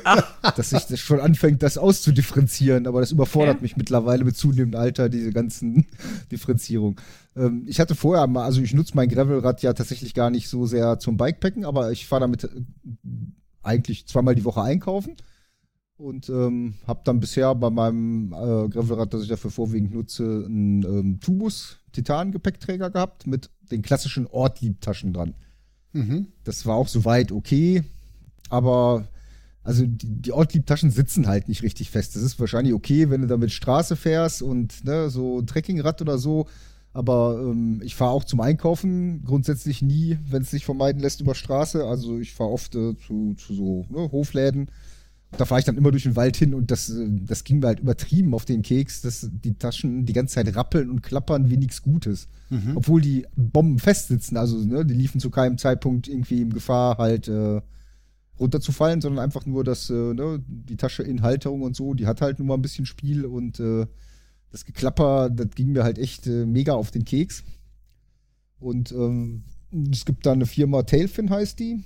dass sich das schon anfängt, das auszudifferenzieren. Aber das überfordert Okay. mich mittlerweile mit zunehmendem Alter, diese ganzen [laughs] Differenzierung. Ähm, ich hatte vorher mal, also ich nutze mein Gravelrad ja tatsächlich gar nicht so sehr zum Bikepacken, aber ich fahre damit äh, eigentlich zweimal die Woche einkaufen. Und ähm, habe dann bisher bei meinem äh, Gravelrad, das ich dafür vorwiegend nutze, einen ähm, Tubus Titan-Gepäckträger gehabt mit den klassischen Ortliebtaschen dran. Mhm. Das war auch soweit okay, aber also die, die Ortliebtaschen sitzen halt nicht richtig fest. Das ist wahrscheinlich okay, wenn du damit Straße fährst und ne, so ein Trekkingrad oder so. Aber ähm, ich fahre auch zum Einkaufen grundsätzlich nie, wenn es sich vermeiden lässt, über Straße. Also ich fahre oft äh, zu, zu so ne, Hofläden. Da fahre ich dann immer durch den Wald hin und das, äh, das ging mir halt übertrieben auf den Keks, dass die Taschen die ganze Zeit rappeln und klappern wie nichts Gutes. Obwohl die Bomben festsitzen, also ne, die liefen zu keinem Zeitpunkt irgendwie in Gefahr, halt äh, runterzufallen, sondern einfach nur, dass äh, ne, die Tasche in Halterung und so, die hat halt nur mal ein bisschen Spiel und äh, das Geklapper, das ging mir halt echt äh, mega auf den Keks. Und ähm, es gibt da eine Firma, Tailfin heißt die.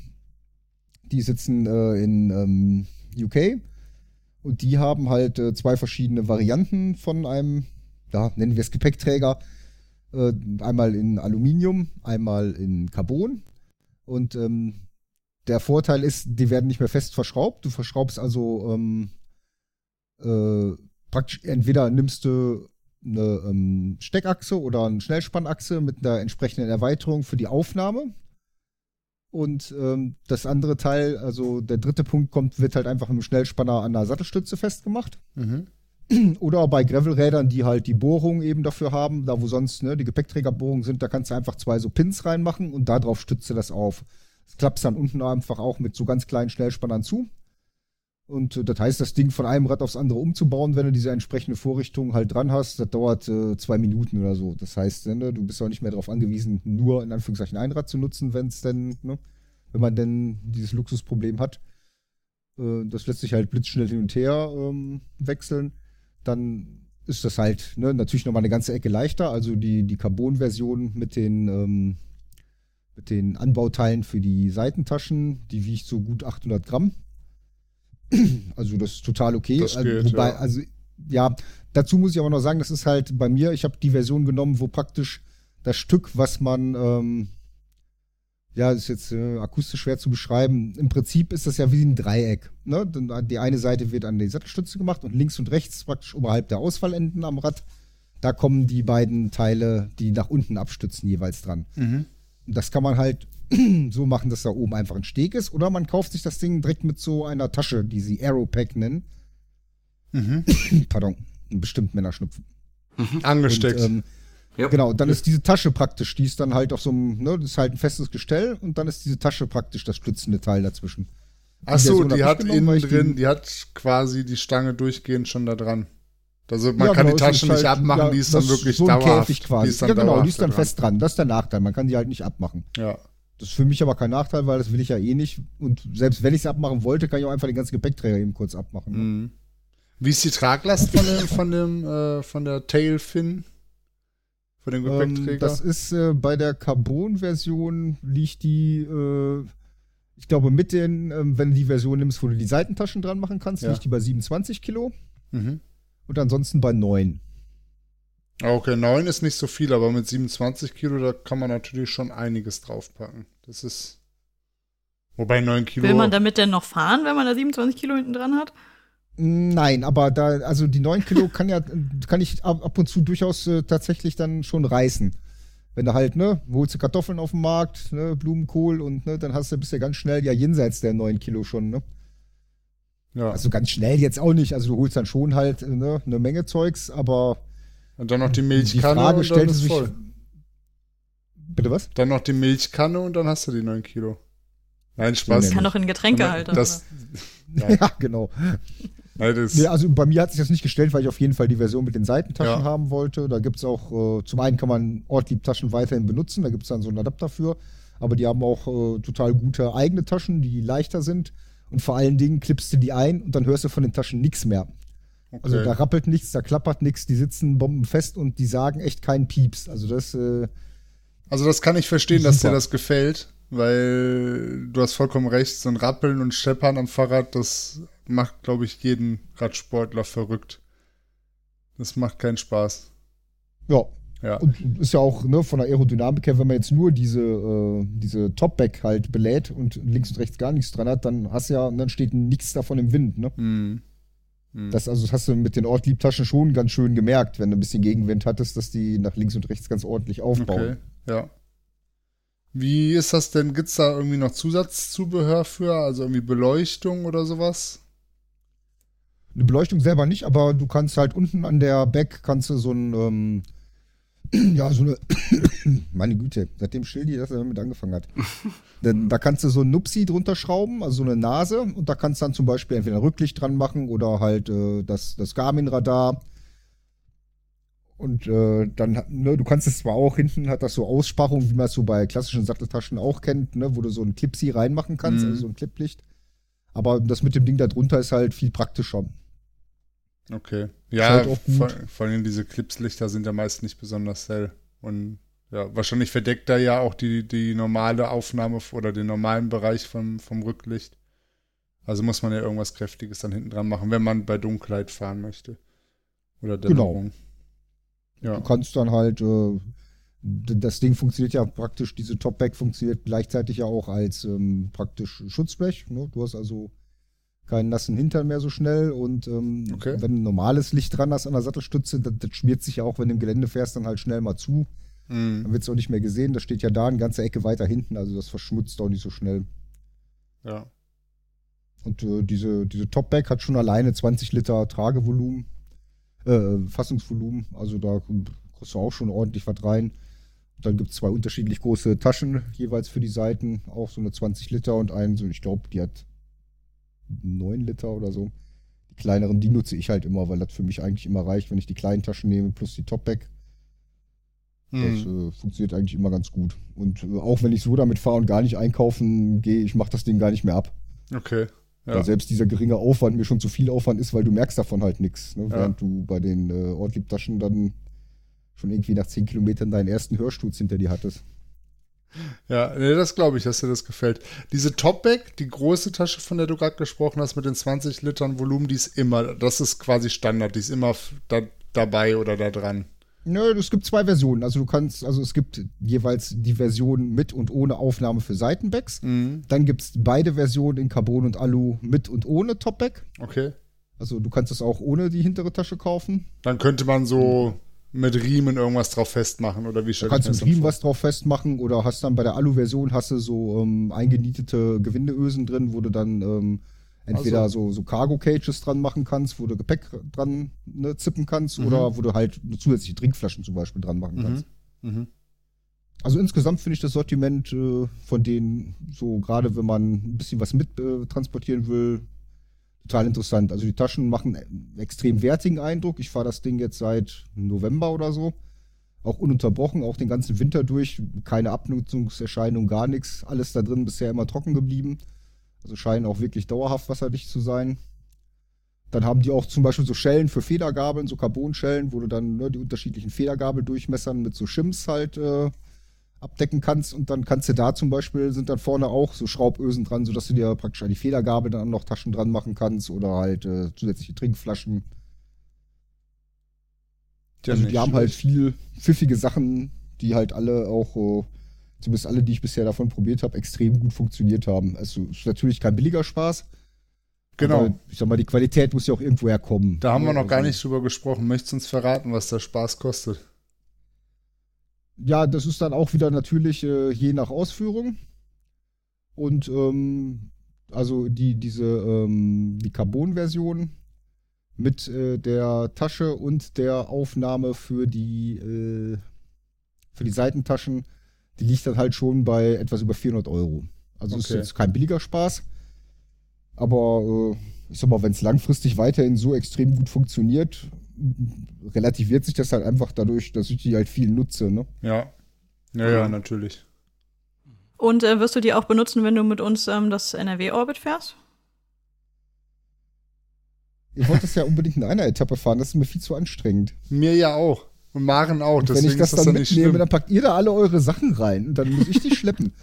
Die sitzen äh, in ähm, UK und die haben halt äh, zwei verschiedene Varianten von einem, ja, nennen wir es Gepäckträger. Äh, einmal in Aluminium, einmal in Carbon. Und ähm, der Vorteil ist, die werden nicht mehr fest verschraubt. Du verschraubst also ähm, äh, praktisch entweder nimmst du eine ähm, Steckachse oder eine Schnellspannachse mit einer entsprechenden Erweiterung für die Aufnahme. Und ähm, das andere Teil, also der dritte Punkt kommt, wird halt einfach mit dem Schnellspanner an der Sattelstütze festgemacht. Mhm. [clears throat] Oder bei Gravelrädern, die halt die Bohrung eben dafür haben, da wo sonst ne, die Gepäckträgerbohrungen sind, da kannst du einfach zwei so Pins reinmachen und darauf stützt du das auf. Das klappst dann unten einfach auch mit so ganz kleinen Schnellspannern zu. Und äh, das heißt, das Ding von einem Rad aufs andere umzubauen, wenn du diese entsprechende Vorrichtung halt dran hast, das dauert äh, zwei Minuten oder so. Das heißt, ne, du bist auch nicht mehr darauf angewiesen, nur in Anführungszeichen ein Rad zu nutzen, wenn es denn, ne, wenn man denn dieses Luxusproblem hat. Äh, das lässt sich halt blitzschnell hin und her ähm, wechseln dann ist das halt ne, natürlich nochmal eine ganze Ecke leichter. Also die, die Carbon-Version mit den, ähm, mit den Anbauteilen für die Seitentaschen, die wiegt so gut 800 Gramm. [clears throat] Also das ist total okay. Das also, geht, wobei, ja. also ja, dazu muss ich aber noch sagen, das ist halt bei mir, ich habe die Version genommen, wo praktisch das Stück, was man ähm, ja, ist jetzt äh, akustisch schwer zu beschreiben. Im Prinzip ist das ja wie ein Dreieck. Ne? Die eine Seite wird an die Sattelstütze gemacht und links und rechts praktisch oberhalb der Ausfallenden am Rad. Da kommen die beiden Teile, die nach unten abstützen, jeweils dran. Mhm. Das kann man halt [clears throat] so machen, dass da oben einfach ein Steg ist. Oder man kauft sich das Ding direkt mit so einer Tasche, die sie Aeropack nennen. Mhm. [clears throat] Pardon, bestimmt Männerschnupfen. Angesteckt. Und, ähm, Ja. Genau, dann ist diese Tasche praktisch, die ist dann halt auf so einem, ne, das ist halt ein festes Gestell und dann ist diese Tasche praktisch das stützende Teil dazwischen. Ach so, Version hab die hat innen drin, die- die hat quasi die Stange durchgehend schon da dran. Also man Ja, kann genau, die Tasche nicht halt- abmachen, ja, die ist dann wirklich so ein dauerhaft. Käfig quasi. Die ist dann ja, genau, die ist dann dran. fest dran. Das ist der Nachteil. Man kann die halt nicht abmachen. Ja. Das ist für mich aber kein Nachteil, weil das will ich ja eh nicht. Und selbst wenn ich es abmachen wollte, kann ich auch einfach den ganzen Gepäckträger eben kurz abmachen. Mhm. Wie ist die Traglast von dem, von dem, äh, von der Tailfin? Von dem Ähm, Gepäckträger? das ist äh, bei der Carbon-Version liegt die, äh, ich glaube, mit den, ähm, wenn du die Version nimmst, wo du die Seitentaschen dran machen kannst, Ja. liegt die bei 27 Kilo mhm. und ansonsten bei 9. Ah, Okay, 9 ist nicht so viel, aber mit 27 Kilo, da kann man natürlich schon einiges draufpacken. Das ist. Wobei 9 Kilo. Will man damit denn noch fahren, wenn man da 27 Kilo hinten dran hat? Nein, aber da, also die 9 Kilo kann ja, kann ich ab, ab und zu durchaus äh, tatsächlich dann schon reißen. Wenn du halt, ne, holst du Kartoffeln auf dem Markt, ne, Blumenkohl und ne, dann hast du, bist du ganz schnell ja jenseits der 9 Kilo schon, ne? ja. Also ganz schnell jetzt auch nicht. Also du holst dann schon halt äh, ne, eine Menge Zeugs, aber und dann noch die die Milchkanne Frage und dann stellt ist sich. voll. Bitte was? Dann noch die Milchkanne und dann hast du die 9 Kilo. Nein, Spaß. nennen. Kann doch in Getränkehalter. das, Ja, [laughs] ja, genau. nein, das, Nee, also bei mir hat sich das nicht gestellt, weil ich auf jeden Fall die Version mit den Seitentaschen Ja. haben wollte. Da gibt es auch, äh, zum einen kann man Ortlieb-Taschen weiterhin benutzen, da gibt es dann so einen Adapter für. Aber die haben auch äh, total gute eigene Taschen, die leichter sind. Und vor allen Dingen klippst du die ein und dann hörst du von den Taschen nichts mehr. Okay. Also da rappelt nichts, da klappert nichts, die sitzen bombenfest und die sagen echt keinen Pieps. Also das, äh, Also das kann ich verstehen, dass dir Super. das gefällt, weil du hast vollkommen recht, so ein Rappeln und Scheppern am Fahrrad, das macht, glaube ich, jeden Radsportler verrückt. Das macht keinen Spaß. ja. Ja. Und ist ja auch ne, von der Aerodynamik her, wenn man jetzt nur diese, äh, diese Topback halt belädt und links und rechts gar nichts dran hat, dann hast du ja, dann steht nichts davon im Wind, ne? Hm. Hm. Das, also, das hast du mit den Ortliebtaschen schon ganz schön gemerkt, wenn du ein bisschen Gegenwind hattest, dass die nach links und rechts ganz ordentlich aufbauen. Okay, ja. Wie ist das denn? Gibt es da irgendwie noch Zusatzzubehör für? Also irgendwie Beleuchtung oder sowas? Eine Beleuchtung selber nicht, aber du kannst halt unten an der Back kannst du so ein, ähm, [clears throat] ja, so eine, [clears throat] meine Güte, seitdem Schildi das damit angefangen hat. Denn [laughs] da kannst du so ein Nupsi drunter schrauben, also so eine Nase, und da kannst du dann zum Beispiel entweder ein Rücklicht dran machen oder halt äh, das, das Garmin-Radar. Und äh, dann, ne, du kannst es zwar auch, hinten hat das so Aussparungen, wie man es so bei klassischen Satteltaschen auch kennt, ne, wo du so ein Clipsy reinmachen kannst, Mhm. also so ein Cliplicht. Aber das mit dem Ding da drunter ist halt viel praktischer. Okay. Ja, halt vor, vor allem diese Clipslichter sind ja meist nicht besonders hell. Und ja, wahrscheinlich verdeckt da ja auch die, die normale Aufnahme oder den normalen Bereich vom, vom Rücklicht. Also muss man ja irgendwas Kräftiges dann hinten dran machen, wenn man bei Dunkelheit fahren möchte. Oder Genau. Dämmerung. Ja. Du kannst dann halt, äh, das Ding funktioniert ja praktisch, diese Topback funktioniert gleichzeitig ja auch als ähm, praktisch Schutzblech. Ne? Du hast also keinen nassen Hintern mehr so schnell und ähm, Okay. wenn ein normales Licht dran hast an der Sattelstütze, das, das schmiert sich ja auch, wenn du im Gelände fährst, dann halt schnell mal zu. Mhm. Dann wird es auch nicht mehr gesehen. Das steht ja da eine ganze Ecke weiter hinten, also das verschmutzt auch nicht so schnell. Ja. Und äh, diese, diese Topback hat schon alleine 20 Liter Tragevolumen, äh, Fassungsvolumen. Also da kriegst du auch schon ordentlich was rein. Und dann gibt es zwei unterschiedlich große Taschen, jeweils für die Seiten. Auch so eine 20 Liter und einen, so, ich glaube, die hat 9 Liter oder so. Die kleineren, die nutze ich halt immer, weil das für mich eigentlich immer reicht, wenn ich die kleinen Taschen nehme plus die Topback. Das Mhm. äh, funktioniert eigentlich immer ganz gut. Und äh, auch wenn ich so damit fahre und gar nicht einkaufen gehe, ich mache das Ding gar nicht mehr ab. Okay. Ja. Weil selbst dieser geringe Aufwand mir schon zu viel Aufwand ist, weil du merkst davon halt nichts. Ne? Ja. Während du bei den äh, Ortliebtaschen dann schon irgendwie nach 10 Kilometern deinen ersten Hörsturz hinter dir hattest. Ja, nee, das glaube ich, dass dir das gefällt. Diese Topback, die große Tasche, von der du gerade gesprochen hast, mit den 20 Litern Volumen, die ist immer, das ist quasi Standard, die ist immer da, dabei oder da dran. Nö, es gibt zwei Versionen. Also du kannst, also es gibt jeweils die Version mit und ohne Aufnahme für Seitenbacks. Mhm. Dann gibt es beide Versionen in Carbon und Alu mit und ohne Topback. Okay. Also du kannst es auch ohne die hintere Tasche kaufen. Dann könnte man so mit Riemen irgendwas drauf festmachen oder wie Da stelle kannst du mit Riemen das was drauf festmachen oder hast dann bei der Alu-Version hast du so ähm, eingenietete Gewindeösen drin, wo du dann ähm, entweder Also. so, so Cargo-Cages dran machen kannst, wo du Gepäck dran ne, zippen kannst Mhm. oder wo du halt zusätzliche Trinkflaschen zum Beispiel dran machen kannst. vor? Mhm. Also insgesamt finde ich das Sortiment äh, von denen so, gerade wenn man ein bisschen was mit äh, transportieren will, total interessant. Also die Taschen machen einen extrem wertigen Eindruck. Ich fahre das Ding jetzt seit November oder so. Auch ununterbrochen, auch den ganzen Winter durch. Keine Abnutzungserscheinung, gar nichts. Alles da drin bisher immer trocken geblieben. Also scheinen auch wirklich dauerhaft wasserdicht zu sein. Dann haben die auch zum Beispiel so Schellen für Federgabeln, so Carbonschellen, wo du dann ne, die unterschiedlichen Federgabeldurchmessern mit so Shims halt äh, abdecken kannst. Und dann kannst du da zum Beispiel, sind dann vorne auch so Schraubösen dran, sodass du dir praktisch an die Federgabel dann noch Taschen dran machen kannst oder halt äh, zusätzliche Trinkflaschen. Ja, also die haben halt schlecht. viel pfiffige Sachen, die halt alle auch, äh, zumindest alle, die ich bisher davon probiert habe, extrem gut funktioniert haben. Also ist natürlich kein billiger Spaß. Genau. Aber ich sag mal, die Qualität muss ja auch irgendwo herkommen. Da haben wir noch gar Also- nicht drüber gesprochen. Möchtest du uns verraten, was der Spaß kostet? Ja, das ist dann auch wieder natürlich äh, je nach Ausführung. Und ähm, also die, diese ähm, die Carbon-Version mit äh, der Tasche und der Aufnahme für die äh, für die Seitentaschen, die liegt dann halt schon bei etwas über 400 Euro. Also ist Okay. jetzt kein billiger Spaß. Aber äh, ich sag mal, wenn es langfristig weiterhin so extrem gut funktioniert, relativiert sich das halt einfach dadurch, dass ich die halt viel nutze. Ne? Ja. Ja, ja, natürlich. Und äh, wirst du die auch benutzen, wenn du mit uns ähm, das NRW-Orbit fährst? Ihr wollt das ja unbedingt in einer Etappe fahren, das ist mir viel zu anstrengend. Mir ja auch. Und Maren auch. Und wenn ich das ist das dann nicht mitnehme, dann packt ihr da alle eure Sachen rein und dann muss ich die [laughs] schleppen.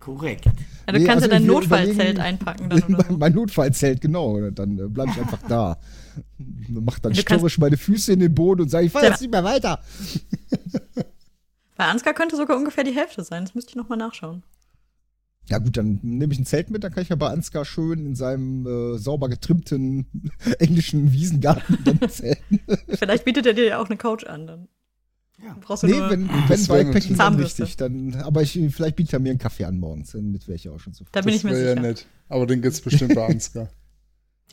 Korrekt. Ja, du Nee, kannst also ja dein Notfallzelt einpacken [laughs] dann oder so. mein Notfallzelt, genau. Dann äh, bleibe ich einfach da. [laughs] Mach dann Du störrisch meine Füße in den Boden und sage, ich fahr Ja. jetzt nicht mehr weiter. Bei Ansgar könnte sogar ungefähr die Hälfte sein. Das müsste ich nochmal nachschauen. Ja gut, dann nehme ich ein Zelt mit, dann kann ich ja bei Ansgar schön in seinem äh, sauber getrimmten [laughs] englischen Wiesengarten [laughs] dann zelten. Vielleicht bietet er dir ja auch eine Couch an. Dann Ja. brauchst du Nee, nur. wenn, wär Bikepacking dann Zahnbürste. richtig. Dann, aber ich, vielleicht bietet er mir einen Kaffee an morgens, damit wäre ich ja auch schon zufrieden. da bin das ich mir sicher. ja nett. Aber den gibt's bestimmt bei Ansgar.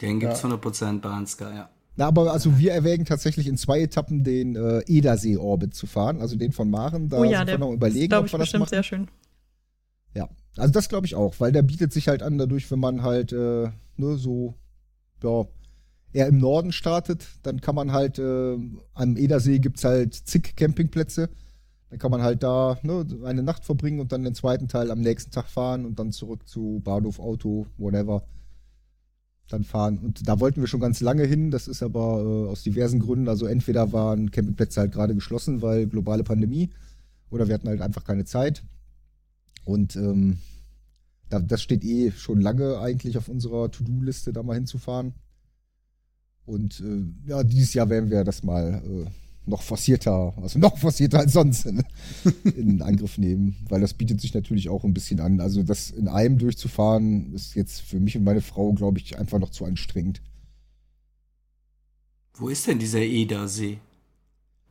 Den gibt's Ja. 100% bei Ansgar, ja. Na, aber also wir erwägen tatsächlich in zwei Etappen den äh, Edersee-Orbit zu fahren, also den von Maren. Da oh ja, sind der wir noch überlegen, glaube ob ich, wir das bestimmt machen. sehr schön. Ja, also das glaube ich auch, weil der bietet sich halt an dadurch, wenn man halt äh, ne, so ja, eher im Norden startet, dann kann man halt äh, am Edersee gibt's halt zig Campingplätze. Dann kann man halt da ne, eine Nacht verbringen und dann den zweiten Teil am nächsten Tag fahren und dann zurück zu Bahnhof, Auto, whatever. Dann fahren. Und da wollten wir schon ganz lange hin. Das ist aber äh, aus diversen Gründen. Also entweder waren Campingplätze halt gerade geschlossen, weil globale Pandemie, oder wir hatten halt einfach keine Zeit. Und ähm, da, das steht eh schon lange eigentlich auf unserer To-Do-Liste, da mal hinzufahren. Und äh, ja, dieses Jahr werden wir das mal äh, noch forcierter, also noch forcierter als sonst in, in Angriff nehmen, weil das bietet sich natürlich auch ein bisschen an. Also das in einem durchzufahren ist jetzt für mich und meine Frau, glaube ich, einfach noch zu anstrengend. Wo ist denn dieser Edersee?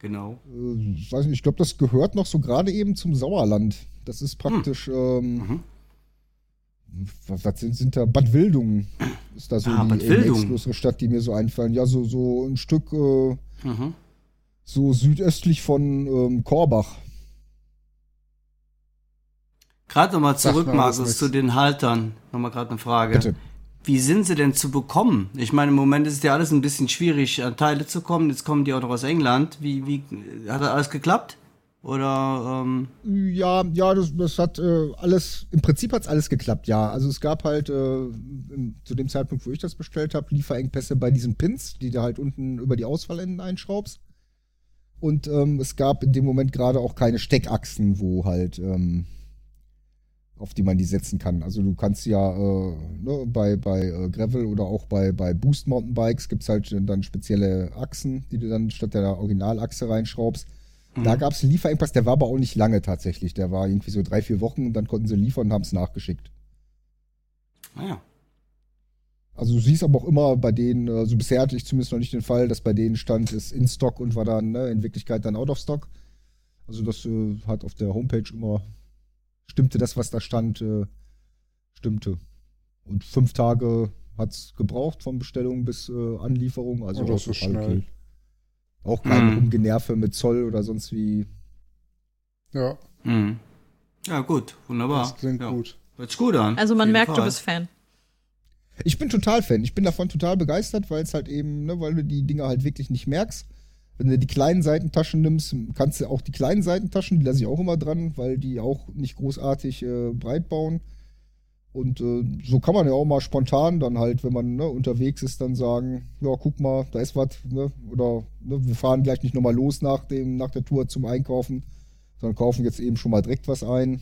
Genau. Äh, weiß nicht, ich glaube, das gehört noch so gerade eben zum Sauerland. Das ist praktisch, hm. ähm, mhm. was, was sind, sind, da? Bad Wildungen ist da so ah, die größere Stadt, die mir so einfallen. Ja, so, so ein Stück äh, mhm. So südöstlich von ähm, Korbach. Gerade nochmal zurück, Markus, zu den Haltern. Nochmal gerade eine Frage. Bitte. Wie sind sie denn zu bekommen? Ich meine, im Moment ist es ja alles ein bisschen schwierig, an Teile zu kommen. Jetzt kommen die auch noch aus England. Wie, wie hat das alles geklappt? Oder ähm ja, ja, das, das hat äh, alles, im Prinzip hat es alles geklappt, ja. Also es gab halt äh, im, zu dem Zeitpunkt, wo ich das bestellt habe, Lieferengpässe bei diesen Pins, die du halt unten über die Ausfallenden einschraubst. Und ähm, es gab in dem Moment gerade auch keine Steckachsen, wo halt ähm, auf die man die setzen kann. Also du kannst ja äh, ne, bei, bei äh, Gravel oder auch bei, bei Boost Mountainbikes gibt es halt dann spezielle Achsen, die du dann statt der Originalachse reinschraubst. Mhm. Da gab es einen Lieferengpass, der war aber auch nicht lange tatsächlich. Der war irgendwie so drei, vier Wochen und dann konnten sie liefern und haben es nachgeschickt. Naja. Ah also du siehst aber auch immer bei denen, also bisher hatte ich zumindest noch nicht den Fall, dass bei denen stand, ist in Stock und war dann ne, in Wirklichkeit dann out of stock. Also das äh, hat auf der Homepage immer stimmte das, was da stand, äh, stimmte. Und fünf Tage hat es gebraucht von Bestellung bis äh, Anlieferung. Also oh, das ist schnell. Okay. Auch kein mhm. Umgenerve mit Zoll oder sonst wie. Ja. Mhm. Ja, gut, wunderbar. Das klingt ja. gut. Hört sich gut an. Also man merkt, Fall. du bist Fan. Ich bin total Fan. Ich bin davon total begeistert, weil es halt eben, ne, weil du die Dinger halt wirklich nicht merkst. Wenn du die kleinen Seitentaschen nimmst, kannst du auch die kleinen Seitentaschen, die lasse ich auch immer dran, weil die auch nicht großartig äh, breit bauen. Und äh, so kann man ja auch mal spontan dann halt, wenn man ne, unterwegs ist, dann sagen, ja, guck mal, da ist was, ne? Oder ne, wir fahren gleich nicht nochmal los nach, dem, nach der Tour zum Einkaufen, sondern kaufen jetzt eben schon mal direkt was ein.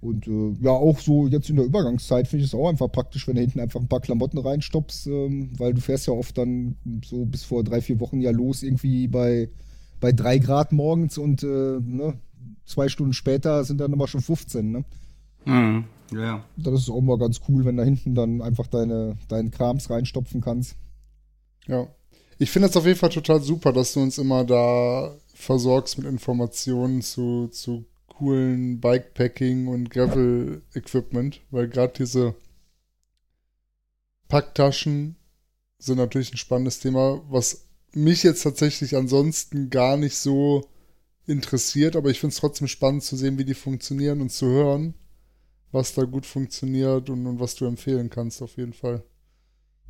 Und äh, ja, auch so jetzt in der Übergangszeit finde ich es auch einfach praktisch, wenn du hinten einfach ein paar Klamotten reinstoppst, ähm, weil du fährst ja oft dann so bis vor drei, vier Wochen ja los, irgendwie bei, bei drei Grad morgens und äh, ne, zwei Stunden später sind dann aber schon 15, ne? Mhm. Ja. Das ist auch mal ganz cool, wenn da hinten dann einfach deine, deinen Krams reinstopfen kannst. Ja. Ich finde es auf jeden Fall total super, dass du uns immer da versorgst mit Informationen zu, zu coolen Bikepacking und Gravel-Equipment, weil gerade diese Packtaschen sind natürlich ein spannendes Thema, was mich jetzt tatsächlich ansonsten gar nicht so interessiert, aber ich finde es trotzdem spannend zu sehen, wie die funktionieren und zu hören, was da gut funktioniert und, und was du empfehlen kannst, auf jeden Fall.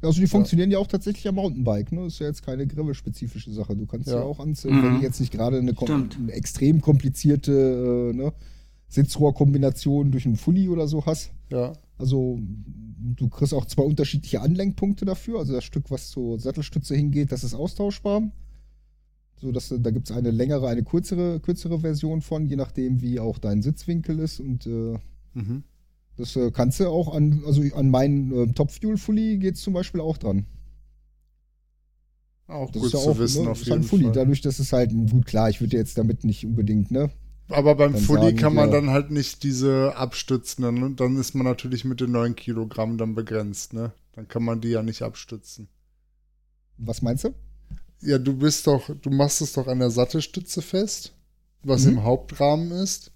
Also die funktionieren ja, ja auch tatsächlich am Mountainbike, ne? Das ist ja jetzt keine Gravel-spezifische Sache. Du kannst ja, ja auch anziehen, mhm. wenn du jetzt nicht gerade eine, eine, extrem komplizierte äh, ne, Sitzrohrkombination durch einen Fully oder so hast. Ja. Also du kriegst auch zwei unterschiedliche Anlenkpunkte dafür. Also das Stück, was zur Sattelstütze hingeht, das ist austauschbar. So, dass, da gibt es eine längere, eine kürzere, kürzere Version von, je nachdem, wie auch dein Sitzwinkel ist. Und äh, mhm. Das äh, kannst du auch an, also an meinen äh, Top Fuel Fully geht es zum Beispiel auch dran. Auch das gut ja zu auch, wissen, ne, auf jeden Fully. Fall. Dadurch, dass es halt, gut, klar, ich würde jetzt damit nicht unbedingt, ne? Aber beim Fully sagen, kann man ja, dann halt nicht diese abstützen. Dann, dann ist man natürlich mit den 9 Kilogramm dann begrenzt, ne? Dann kann man die ja nicht abstützen. Was meinst du? Ja, du bist doch, du machst es doch an der Sattelstütze fest, was mhm. im Hauptrahmen ist,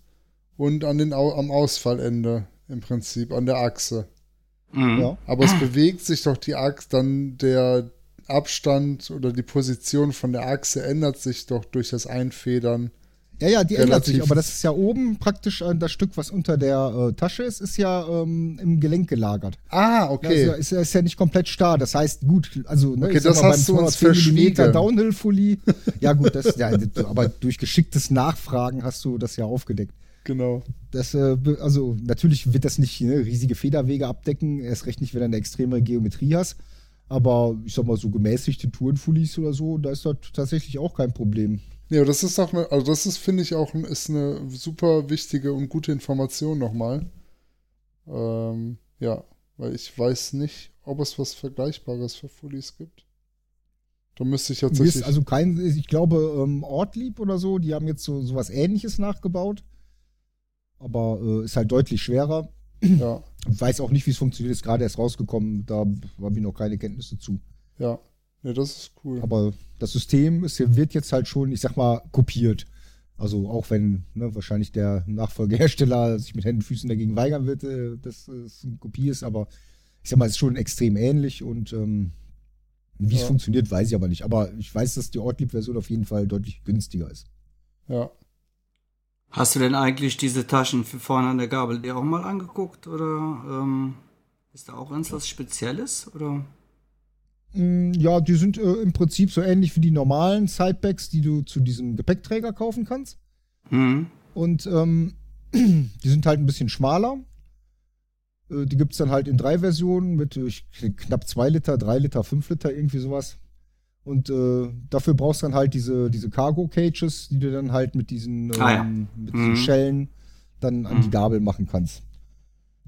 und an den, am Ausfallende im Prinzip an der Achse. Mhm. Ja. Aber es bewegt sich doch die Achse, dann der Abstand oder die Position von der Achse ändert sich doch durch das Einfedern. Ja, ja, die ändert sich, aber das ist ja oben praktisch äh, das Stück, was unter der äh, Tasche ist, ist ja ähm, im Gelenk gelagert. Ah, okay. Ja, ist, ja, ist, ja, nicht komplett starr. Das heißt, gut, also ne, okay, das mal, hast beim du uns verschwiegen. Downhill-Fully. [laughs] ja, gut, das, ja, aber durch geschicktes Nachfragen hast du das ja aufgedeckt. Genau. Das, äh, also natürlich wird das nicht ne, riesige Federwege abdecken, erst recht nicht, wenn du eine extreme Geometrie hast. Aber ich sag mal, so gemäßigte Tourenfullies oder so, da ist das tatsächlich auch kein Problem. Ja, das ist auch eine, also das ist, finde ich, auch ist eine super wichtige und gute Information nochmal. Ähm, ja, weil ich weiß nicht, ob es was Vergleichbares für Fullies gibt. Da müsste ich tatsächlich. also kein, ich glaube, ähm, Ortlieb oder so, die haben jetzt so sowas ähnliches nachgebaut. Aber äh, ist halt deutlich schwerer. ja, Weiß auch nicht, wie es funktioniert, ist gerade erst rausgekommen. Da habe ich noch keine Kenntnisse zu. ja. Ne, das ist cool. Aber das System ist, wird jetzt halt schon, ich sag mal, kopiert. Also auch wenn ne, wahrscheinlich der Nachfolgehersteller sich mit Händen und Füßen dagegen weigern wird, äh, dass es eine Kopie ist, aber ich sag mal, es ist schon extrem ähnlich und ähm, wie es Ja. funktioniert, weiß ich aber nicht. Aber ich weiß, dass die Ortlieb-Version auf jeden Fall deutlich günstiger ist. Ja. Hast du denn eigentlich diese Taschen für vorne an der Gabel dir auch mal angeguckt? Oder ähm, ist da auch irgendwas Spezielles? Oder? Mm, Ja, die sind äh, im Prinzip so ähnlich wie die normalen Sidebacks, die du zu diesem Gepäckträger kaufen kannst. Hm? Und ähm, [clears throat] die sind halt ein bisschen schmaler. Äh, die gibt's dann halt in drei Versionen mit ich- knapp zwei Liter, drei Liter, fünf Liter, irgendwie sowas. Und äh, dafür brauchst du dann halt diese, diese Cargo Cages, die du dann halt mit diesen, ähm, Ah ja. mit diesen Mhm. Schellen dann an die Mhm. Gabel machen kannst.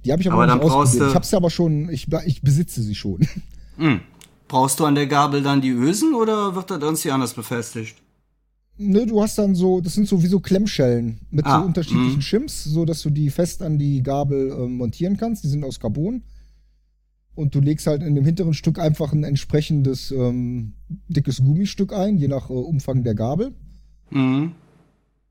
Die habe ich aber, Aber nicht ausprobiert. du- Ich habe sie aber schon, ich, ich besitze sie schon. [laughs] Hm. Brauchst du an der Gabel dann die Ösen oder wird das irgendwie anders befestigt? Ne, du hast dann so, das sind so wie so Klemmschellen mit Ah, so unterschiedlichen mhm. Shims, so dass du die fest an die Gabel ähm, montieren kannst. Die sind aus Carbon. Und du legst halt in dem hinteren Stück einfach ein entsprechendes ähm, dickes Gummistück ein, je nach äh, Umfang der Gabel. Hm?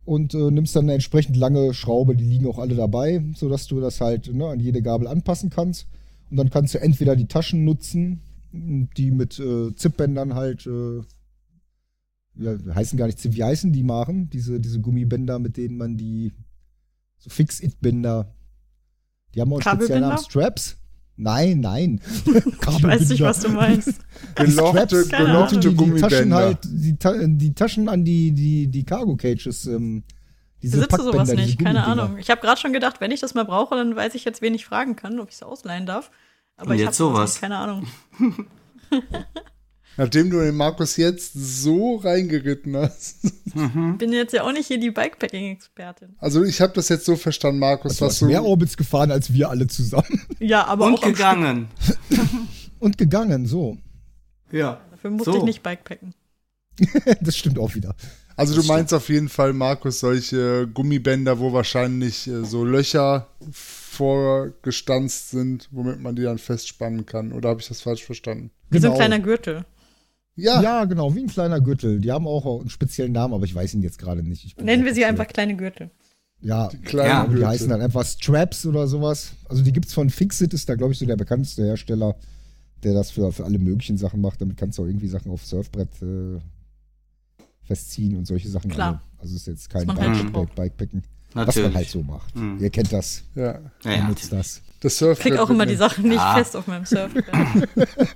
Und äh, nimmst dann eine entsprechend lange Schraube, die liegen auch alle dabei, sodass du das halt ne, an jede Gabel anpassen kannst. Und dann kannst du entweder die Taschen nutzen, die mit äh, Zipbändern halt, äh, ja, heißen gar nicht Zip, wie heißen die machen? Diese, diese Gummibänder, mit denen man die, so Fix-It-Bänder, die haben auch einen speziellen? Namen. Straps? Nein, nein. [laughs] Ich weiß nicht, was du meinst. Gelochte, gelochte die, die Taschen halt, die, Ta die Taschen an die, die, die Cargo Cages, ähm, diese sowas Packbänder, diese nicht? Keine. Ahnung. Ich habe gerade schon gedacht, wenn ich das mal brauche, dann weiß ich jetzt, wen ich fragen kann, ob ich es ausleihen darf. Aber Und ich jetzt hab sowas sowas. keine Ahnung. [laughs] Nachdem du den Markus jetzt so reingeritten hast. Bin jetzt ja auch nicht hier die Bikepacking-Expertin. Also ich habe das jetzt so verstanden, Markus, Du was hast du. mehr Orbits gefahren als wir alle zusammen. Ja, aber Und auch gegangen. [laughs] Und gegangen, so. Ja. Dafür musste So. ich nicht Bikepacken. [laughs] Das stimmt auch wieder. Also du meinst auf jeden Fall, Markus, solche Gummibänder, wo wahrscheinlich äh, so Löcher vorgestanzt sind, womit man die dann festspannen kann. Oder habe ich das falsch verstanden? Wie so ein Genau. kleiner Gürtel. Ja, Ja, genau, wie ein kleiner Gürtel. Die haben auch einen speziellen Namen, aber ich weiß ihn jetzt gerade nicht. Nennen wir sie einfach kleine Gürtel. Ja, kleine Ja, aber die heißen dann einfach Straps oder sowas. Also die gibt's von Fixit, ist da, glaube ich, so der bekannteste Hersteller, der das für, für alle möglichen Sachen macht. Damit kannst du auch irgendwie Sachen auf Surfbrett äh, festziehen und solche Sachen. Klar. Also, also ist jetzt kein Was man halt. Bikepacken. Was man halt so macht. Mhm. Ihr kennt das. ja. Ja, Ihr ja. nutzt das. Das Surfbrett. Krieg auch immer die. Sachen nicht Ja. fest auf meinem Surfbrett.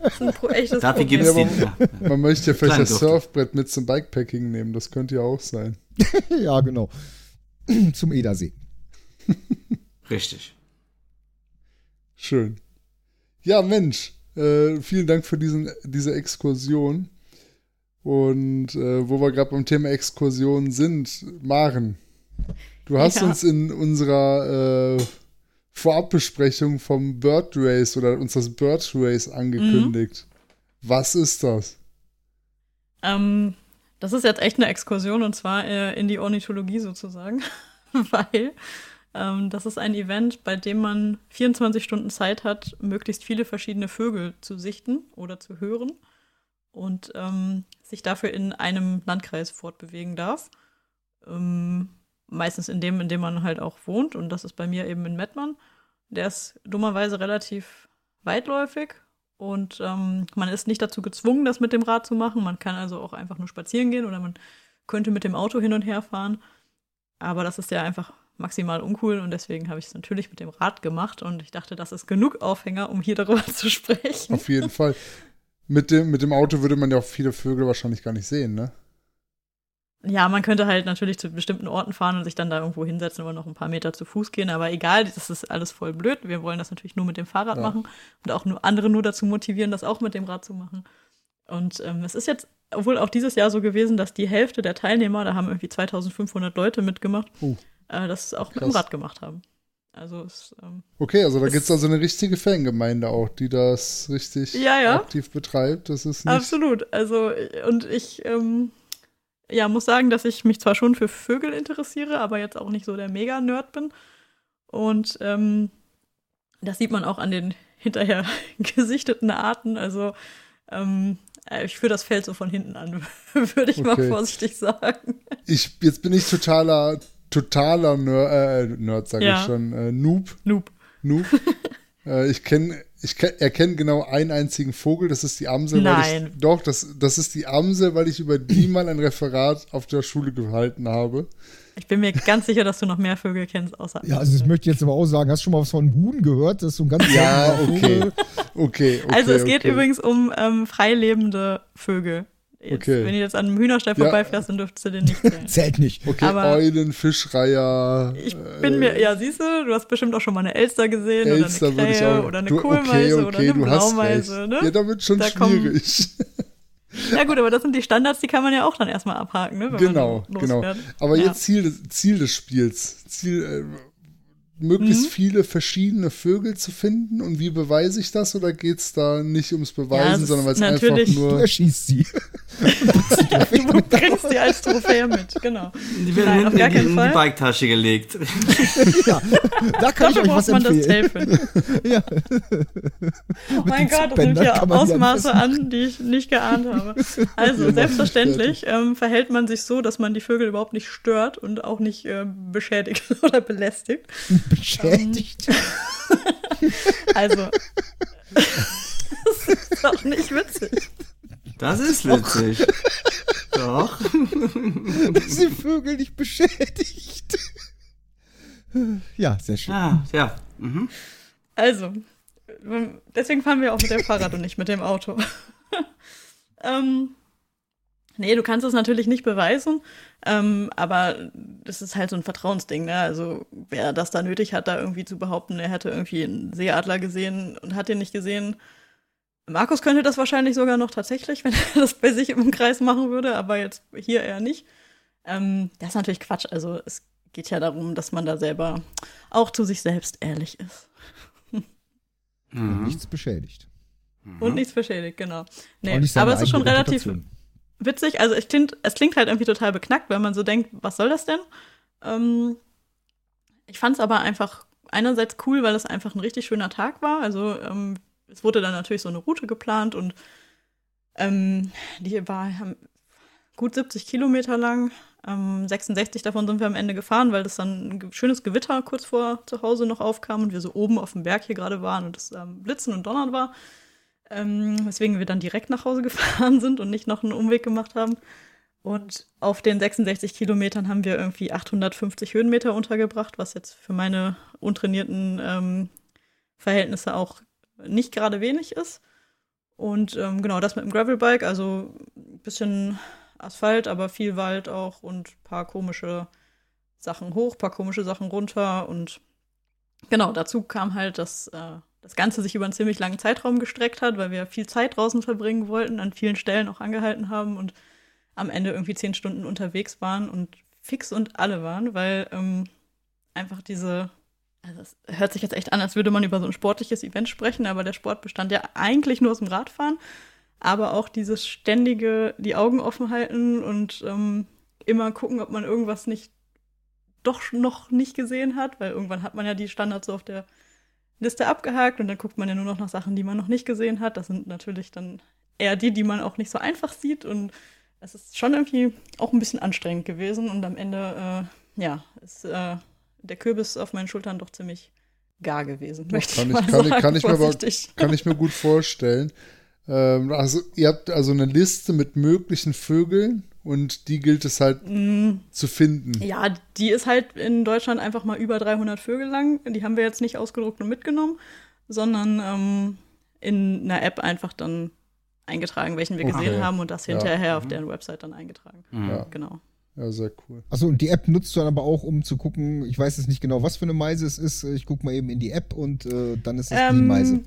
Das ist ein pro echtes Dafür Problem. gibt's Ja. Ja. Man möchte ja vielleicht das durfte. Surfbrett mit zum Bikepacking nehmen. Das könnte ja auch sein. [laughs] ja, genau. [clears throat] Zum Edersee. Richtig. Schön. Ja, Mensch. Äh, vielen Dank für diesen, diese Exkursion. Und äh, wo wir gerade beim Thema Exkursion sind, Maren, du hast Ja. uns in unserer äh, Vorabbesprechung vom Bird Race oder uns das Bird Race angekündigt. Was ist das? Ähm, das ist jetzt echt eine Exkursion und zwar äh, in die Ornithologie sozusagen, [laughs] weil ähm, das ist ein Event, bei dem man 24 Stunden Zeit hat, möglichst viele verschiedene Vögel zu sichten oder zu hören und ähm, sich dafür in einem Landkreis fortbewegen darf. Ähm, meistens in dem, in dem man halt auch wohnt und das ist bei mir eben in Mettmann. Der ist dummerweise relativ weitläufig und ähm, man ist nicht dazu gezwungen, das mit dem Rad zu machen. Man kann also auch einfach nur spazieren gehen oder man könnte mit dem Auto hin und her fahren. Aber das ist ja einfach maximal uncool und deswegen habe ich es natürlich mit dem Rad gemacht und ich dachte, das ist genug Aufhänger, um hier darüber [laughs] zu sprechen. Auf jeden Fall. Mit dem, mit dem Auto würde man ja auch viele Vögel wahrscheinlich gar nicht sehen, ne? Ja, man könnte halt natürlich zu bestimmten Orten fahren und sich dann da irgendwo hinsetzen oder noch ein paar Meter zu Fuß gehen, aber egal, das ist alles voll blöd. Wir wollen das natürlich nur mit dem Fahrrad Ja. machen und auch nur andere nur dazu motivieren, das auch mit dem Rad zu machen. Und ähm, es ist jetzt wohl auch dieses Jahr so gewesen, dass die Hälfte der Teilnehmer, da haben irgendwie 2500 Leute mitgemacht, Oh. äh, das auch mit dem Krass. Rad gemacht haben. Also es, ähm, Okay, also da gibt es also eine richtige Fangemeinde auch, die das richtig Ja, ja. aktiv betreibt. Das ist nicht. absolut. Also und ich ähm, ja, muss sagen, dass ich mich zwar schon für Vögel interessiere, aber jetzt auch nicht so der Mega-Nerd bin. Und ähm, das sieht man auch an den [laughs] hinterher gesichteten Arten. Also ähm, äh, ich führe das Feld so von hinten an, [laughs] würde ich mal Okay. vorsichtig sagen. Ich, jetzt bin ich totaler, totaler Nerd, äh, Nerd sage Ja. ich schon, äh, Noob. Noob. Noob. [laughs] äh, ich kenne, ich kenn, erkenne genau einen einzigen Vogel, das ist die Amsel. Weil Nein. ich, doch, das, das ist die Amsel, weil ich über die [clears throat] mal ein Referat auf der Schule gehalten habe. Ich bin mir ganz sicher, dass du noch mehr Vögel kennst, außer. Ja, also das möchte ich jetzt aber auch sagen. Hast du schon mal was von Huhn gehört? Das ist so ein ganz Ja, okay. Vogel. Okay, okay. Also es geht okay. übrigens um ähm, freilebende Vögel. Jetzt, Okay. Wenn du jetzt an einem Hühnerstall Ja. vorbeifährst, dann dürftest du den nicht [laughs] zählen. Zählt nicht. Okay, aber- Eulen, Fischreiher. Ich bin mir, ja, siehst du, du hast bestimmt auch schon mal eine Elster gesehen Elster oder eine Krähe auch. oder eine du, Kohlmeise okay, oder okay, eine du hast Blaumeise, ne? Ja, da wird schon Da schwierig. [laughs] Ja gut, aber das sind die Standards, die kann man ja auch dann erstmal abhaken, ne? wenn genau, genau. Aber Ja. jetzt Ziel des, Ziel des Spiels. Ziel, äh, möglichst Mhm. viele verschiedene Vögel zu finden. Und wie beweise ich das? Oder geht es da nicht ums Beweisen, es sondern weil es einfach natürlich- Du nur. erschießt sie. [laughs] Du bringst die als Trophäe mit, genau. Die werden Nein, auf gar in die, keinen in die. Biketasche gelegt. ja, da kann ich Dafür euch was braucht man das empfehlen. Tailfin. [laughs] Ja. Oh mein Gott, das nimmt ja Ausmaße an, die ich nicht geahnt habe. Also, selbstverständlich ähm, verhält man sich so, dass man die Vögel überhaupt nicht stört und auch nicht äh, beschädigt [laughs] oder belästigt. [laughs] Beschädigt. [laughs] Also, das ist doch nicht witzig. Das ist witzig. Doch. [laughs] dass die Vögel nicht beschädigt. Ja, sehr schön. Ja, ja. Mhm. Also, ähm, deswegen fahren wir auch mit dem Fahrrad und nicht mit dem Auto. ähm, nee, du kannst es natürlich nicht beweisen, ähm, aber das ist halt so ein Vertrauensding. Ne? Also, wer das da nötig hat, da irgendwie zu behaupten, er hätte irgendwie einen Seeadler gesehen und hat den nicht gesehen. Markus könnte das wahrscheinlich sogar noch tatsächlich, [laughs] wenn er das bei sich im Kreis machen würde, aber jetzt hier eher nicht. Ähm, das ist natürlich Quatsch. Also, es geht ja darum, dass man da selber auch zu sich selbst ehrlich ist. Mhm. Nichts beschädigt. Und nichts beschädigt, genau. Nee, aber es ist schon relativ Reputation. Witzig. Also es klingt, es klingt halt irgendwie total beknackt, weil man so denkt, was soll das denn? Ähm, ich fand es aber einfach einerseits cool, weil es einfach ein richtig schöner Tag war. Also ähm, es wurde dann natürlich so eine Route geplant und ähm, die war ähm, gut 70 Kilometer lang. Ähm, 66 davon sind wir am Ende gefahren, weil das dann ein schönes Gewitter kurz vor zu Hause noch aufkam und wir so oben auf dem Berg hier gerade waren und es ähm, Blitzen und Donnern war. Ähm, weswegen wir dann direkt nach Hause [laughs] gefahren sind und nicht noch einen Umweg gemacht haben. Und auf den 66 Kilometern haben wir irgendwie 850 Höhenmeter untergebracht, was jetzt für meine untrainierten ähm, Verhältnisse auch nicht gerade wenig ist. Und ähm, genau das mit dem Gravelbike, also ein bisschen Asphalt, aber viel Wald auch und ein paar komische Sachen hoch, ein paar komische Sachen runter. Und genau, dazu kam halt, dass äh, das Ganze sich über einen ziemlich langen Zeitraum gestreckt hat, weil wir viel Zeit draußen verbringen wollten, an vielen Stellen auch angehalten haben und am Ende irgendwie zehn Stunden unterwegs waren und fix und alle waren, weil ähm, einfach diese, also es hört sich jetzt echt an, als würde man über so ein sportliches Event sprechen, aber der Sport bestand ja eigentlich nur aus dem Radfahren, aber auch dieses ständige, die Augen offen halten und ähm, immer gucken, ob man irgendwas nicht doch noch nicht gesehen hat, weil irgendwann hat man ja die Standards so auf der Liste abgehakt und dann guckt man ja nur noch nach Sachen, die man noch nicht gesehen hat. Das sind natürlich dann eher die, die man auch nicht so einfach sieht und es ist schon irgendwie auch ein bisschen anstrengend gewesen und am Ende, äh, ja, ist äh, der Kürbis auf meinen Schultern doch ziemlich gar gewesen, möchte kann ich ich- mal kann sagen, kann ich mir aber-. Kann ich mir gut vorstellen. Ähm, also, ihr habt also eine Liste mit möglichen Vögeln und die gilt es halt Mm, zu finden. Ja, die ist halt in Deutschland einfach mal über 300 Vögel lang. Die haben wir jetzt nicht ausgedruckt und mitgenommen, sondern ähm, in einer App einfach dann eingetragen, welchen wir Okay. gesehen haben und das Ja. hinterher auf deren Website dann eingetragen. Mhm. Ja. Genau. Ja, sehr cool. Achso, und die App nutzt du dann aber auch, um zu gucken, ich weiß jetzt nicht genau, was für eine Meise es ist. Ich gucke mal eben in die App und äh, dann ist es die Meise.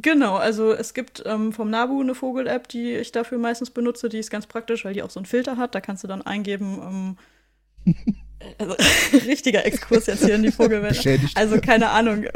Genau, also es gibt ähm, vom Nabu eine Vogel-App, die ich dafür meistens benutze. Die ist ganz praktisch, weil die auch so einen Filter hat. Da kannst du dann eingeben, ähm, [laughs] Also, [laughs] richtiger Exkurs jetzt hier in die Vogelwelt. Also keine Ahnung.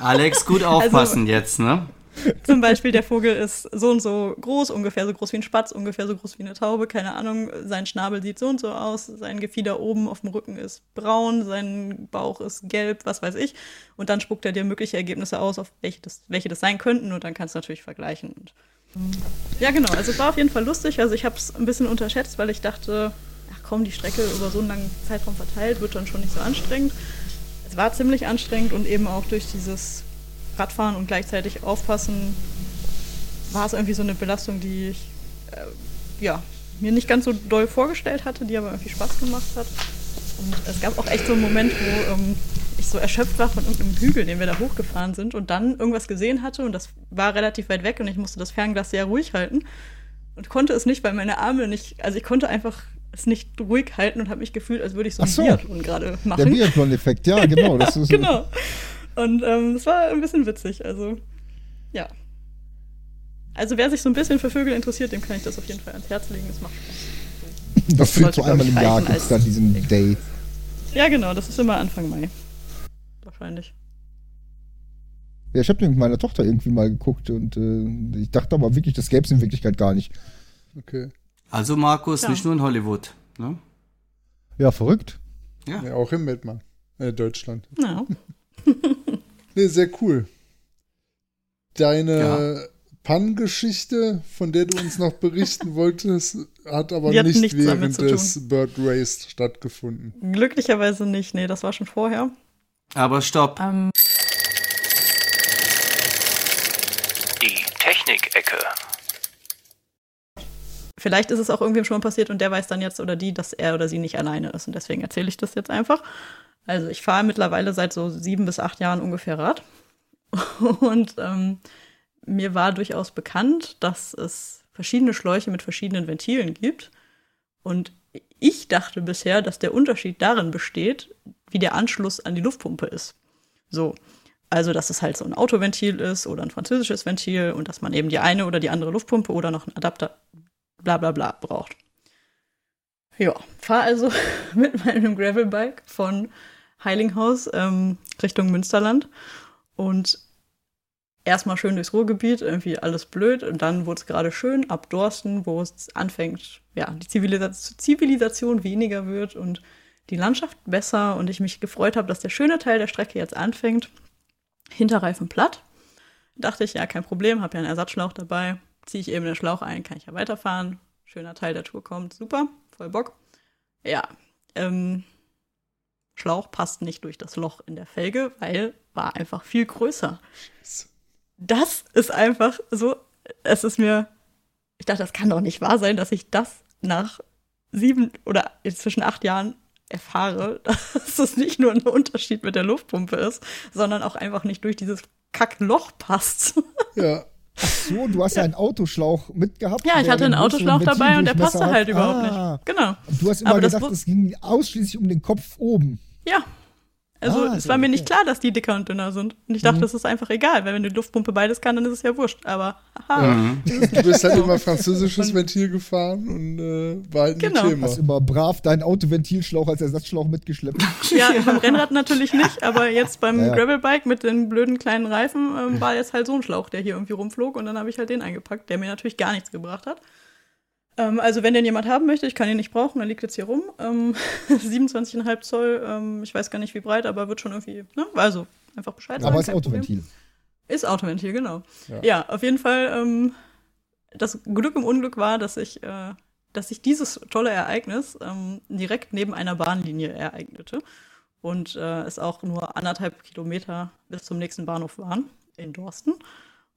Alex, gut [laughs] aufpassen jetzt, ne? [laughs] Zum Beispiel, der Vogel ist so und so groß, ungefähr so groß wie ein Spatz, ungefähr so groß wie eine Taube, keine Ahnung. Sein Schnabel sieht so und so aus, sein Gefieder oben auf dem Rücken ist braun, sein Bauch ist gelb, was weiß ich. Und dann spuckt er dir mögliche Ergebnisse aus, auf welche das, welche das sein könnten und dann kannst du natürlich vergleichen. Und ja, genau, also es war auf jeden Fall lustig. Also ich habe es ein bisschen unterschätzt, weil ich dachte, ach komm, die Strecke über so einen langen Zeitraum verteilt wird dann schon nicht so anstrengend. Es war ziemlich anstrengend und eben auch durch dieses Radfahren und gleichzeitig aufpassen, war es irgendwie so eine Belastung, die ich äh, ja, mir nicht ganz so doll vorgestellt hatte, die aber irgendwie Spaß gemacht hat. Und es gab auch echt so einen Moment, wo ähm, ich so erschöpft war von irgendeinem Hügel, den wir da hochgefahren sind und dann irgendwas gesehen hatte und das war relativ weit weg und ich musste das Fernglas sehr ruhig halten und konnte es nicht, weil meine Arme nicht, also ich konnte einfach es nicht ruhig halten und habe mich gefühlt, als würde ich so Ach einen so. Biathlon gerade Der machen. Biathlon-Effekt, ja, genau. [laughs] Ist, genau. Und ähm, es war ein bisschen witzig. Also, ja. Also, wer sich so ein bisschen für Vögel interessiert, dem kann ich das auf jeden Fall ans Herz legen. Es macht Spaß. Das sollte, so einmal im Jahr, gibt es dann diesen Day. Ja, genau, das ist immer Anfang Mai. Wahrscheinlich. Ja, ich habe mit meiner Tochter irgendwie mal geguckt und äh, ich dachte aber wirklich, das gäbe es in Wirklichkeit gar nicht. Okay. Also Markus, Ja. nicht nur in Hollywood, ne? Ja, verrückt. Ja. Ja, auch im Mettmann. Äh, Deutschland. Ja. [laughs] Nee, sehr cool. Deine Pannengeschichte, von der du uns noch berichten [laughs] wolltest, hat aber hat nicht während des Bird Race stattgefunden. Glücklicherweise nicht. Nee, das war schon vorher. Aber stopp. Ähm, Die Technik-Ecke. vielleicht ist es auch irgendwem schon mal passiert und der weiß dann jetzt oder die, dass er oder sie nicht alleine ist. Und deswegen erzähle ich das jetzt einfach. Also ich fahre mittlerweile seit so sieben bis acht Jahren ungefähr Rad. [laughs] Und ähm, mir war durchaus bekannt, dass es verschiedene Schläuche mit verschiedenen Ventilen gibt. Und ich dachte bisher, dass der Unterschied darin besteht, wie der Anschluss an die Luftpumpe ist. So. Also, dass es halt so ein Autoventil ist oder ein französisches Ventil und dass man eben die eine oder die andere Luftpumpe oder noch einen Adapter bla bla bla braucht. Ja, fahre also [laughs] mit meinem Gravelbike von Heilinghaus ähm, Richtung Münsterland und erstmal schön durchs Ruhrgebiet, irgendwie alles blöd und dann wurde es gerade schön ab Dorsten, wo es anfängt, ja, die Zivilisation, weniger wird und die Landschaft besser und ich mich gefreut habe, dass der schöne Teil der Strecke jetzt anfängt. Hinterreifen platt. Dachte ich, ja, kein Problem, habe ja einen Ersatzschlauch dabei. Ziehe ich eben den Schlauch ein, kann ich ja weiterfahren. Schöner Teil der Tour kommt, super, voll Bock. Ja, ähm, Schlauch passt nicht durch das Loch in der Felge, weil war einfach viel größer. Das ist einfach so, es ist mir, ich dachte, das kann doch nicht wahr sein, dass ich das nach sieben oder inzwischen acht Jahren erfahre, [laughs] dass es nicht nur ein Unterschied mit der Luftpumpe ist, sondern auch einfach nicht durch dieses Kackloch passt. [laughs] Ja, So, du hast ja einen Autoschlauch mitgehabt. Ja, ich hatte einen Autoschlauch dabei und der passte halt hat. überhaupt Ah. nicht. Genau. Du hast immer Aber gedacht, es ging ausschließlich um den Kopf oben. Ja. Also Ah, es war mir nicht klar, dass die dicker und dünner sind. Und ich dachte, Mhm. das ist einfach egal, weil wenn die Luftpumpe beides kann, dann ist es ja wurscht. Aber haha, Mhm. [laughs] du bist halt immer französisches Ventil gefahren und äh, war halt ein Genau. Thema. Hast immer brav deinen Autoventilschlauch als Ersatzschlauch mitgeschleppt. [laughs] ja, beim Rennrad natürlich nicht, aber jetzt beim Ja, ja. Gravelbike mit den blöden kleinen Reifen ähm, war jetzt halt so ein Schlauch, der hier irgendwie rumflog und dann habe ich halt den eingepackt, der mir natürlich gar nichts gebracht hat. Ähm, also wenn den jemand haben möchte, ich kann ihn nicht brauchen, er liegt jetzt hier rum. Ähm, [laughs] 27,5 Zoll, ähm, ich weiß gar nicht wie breit, aber wird schon irgendwie, ne? Also einfach Bescheid sagen. Aber Problem. Autoventil. Ist Autoventil, genau. Ja. Ja, auf jeden Fall. Ähm, das Glück im Unglück war, dass ich, äh, dass sich dieses tolle Ereignis ähm, direkt neben einer Bahnlinie ereignete und äh, es auch nur anderthalb Kilometer bis zum nächsten Bahnhof waren in Dorsten.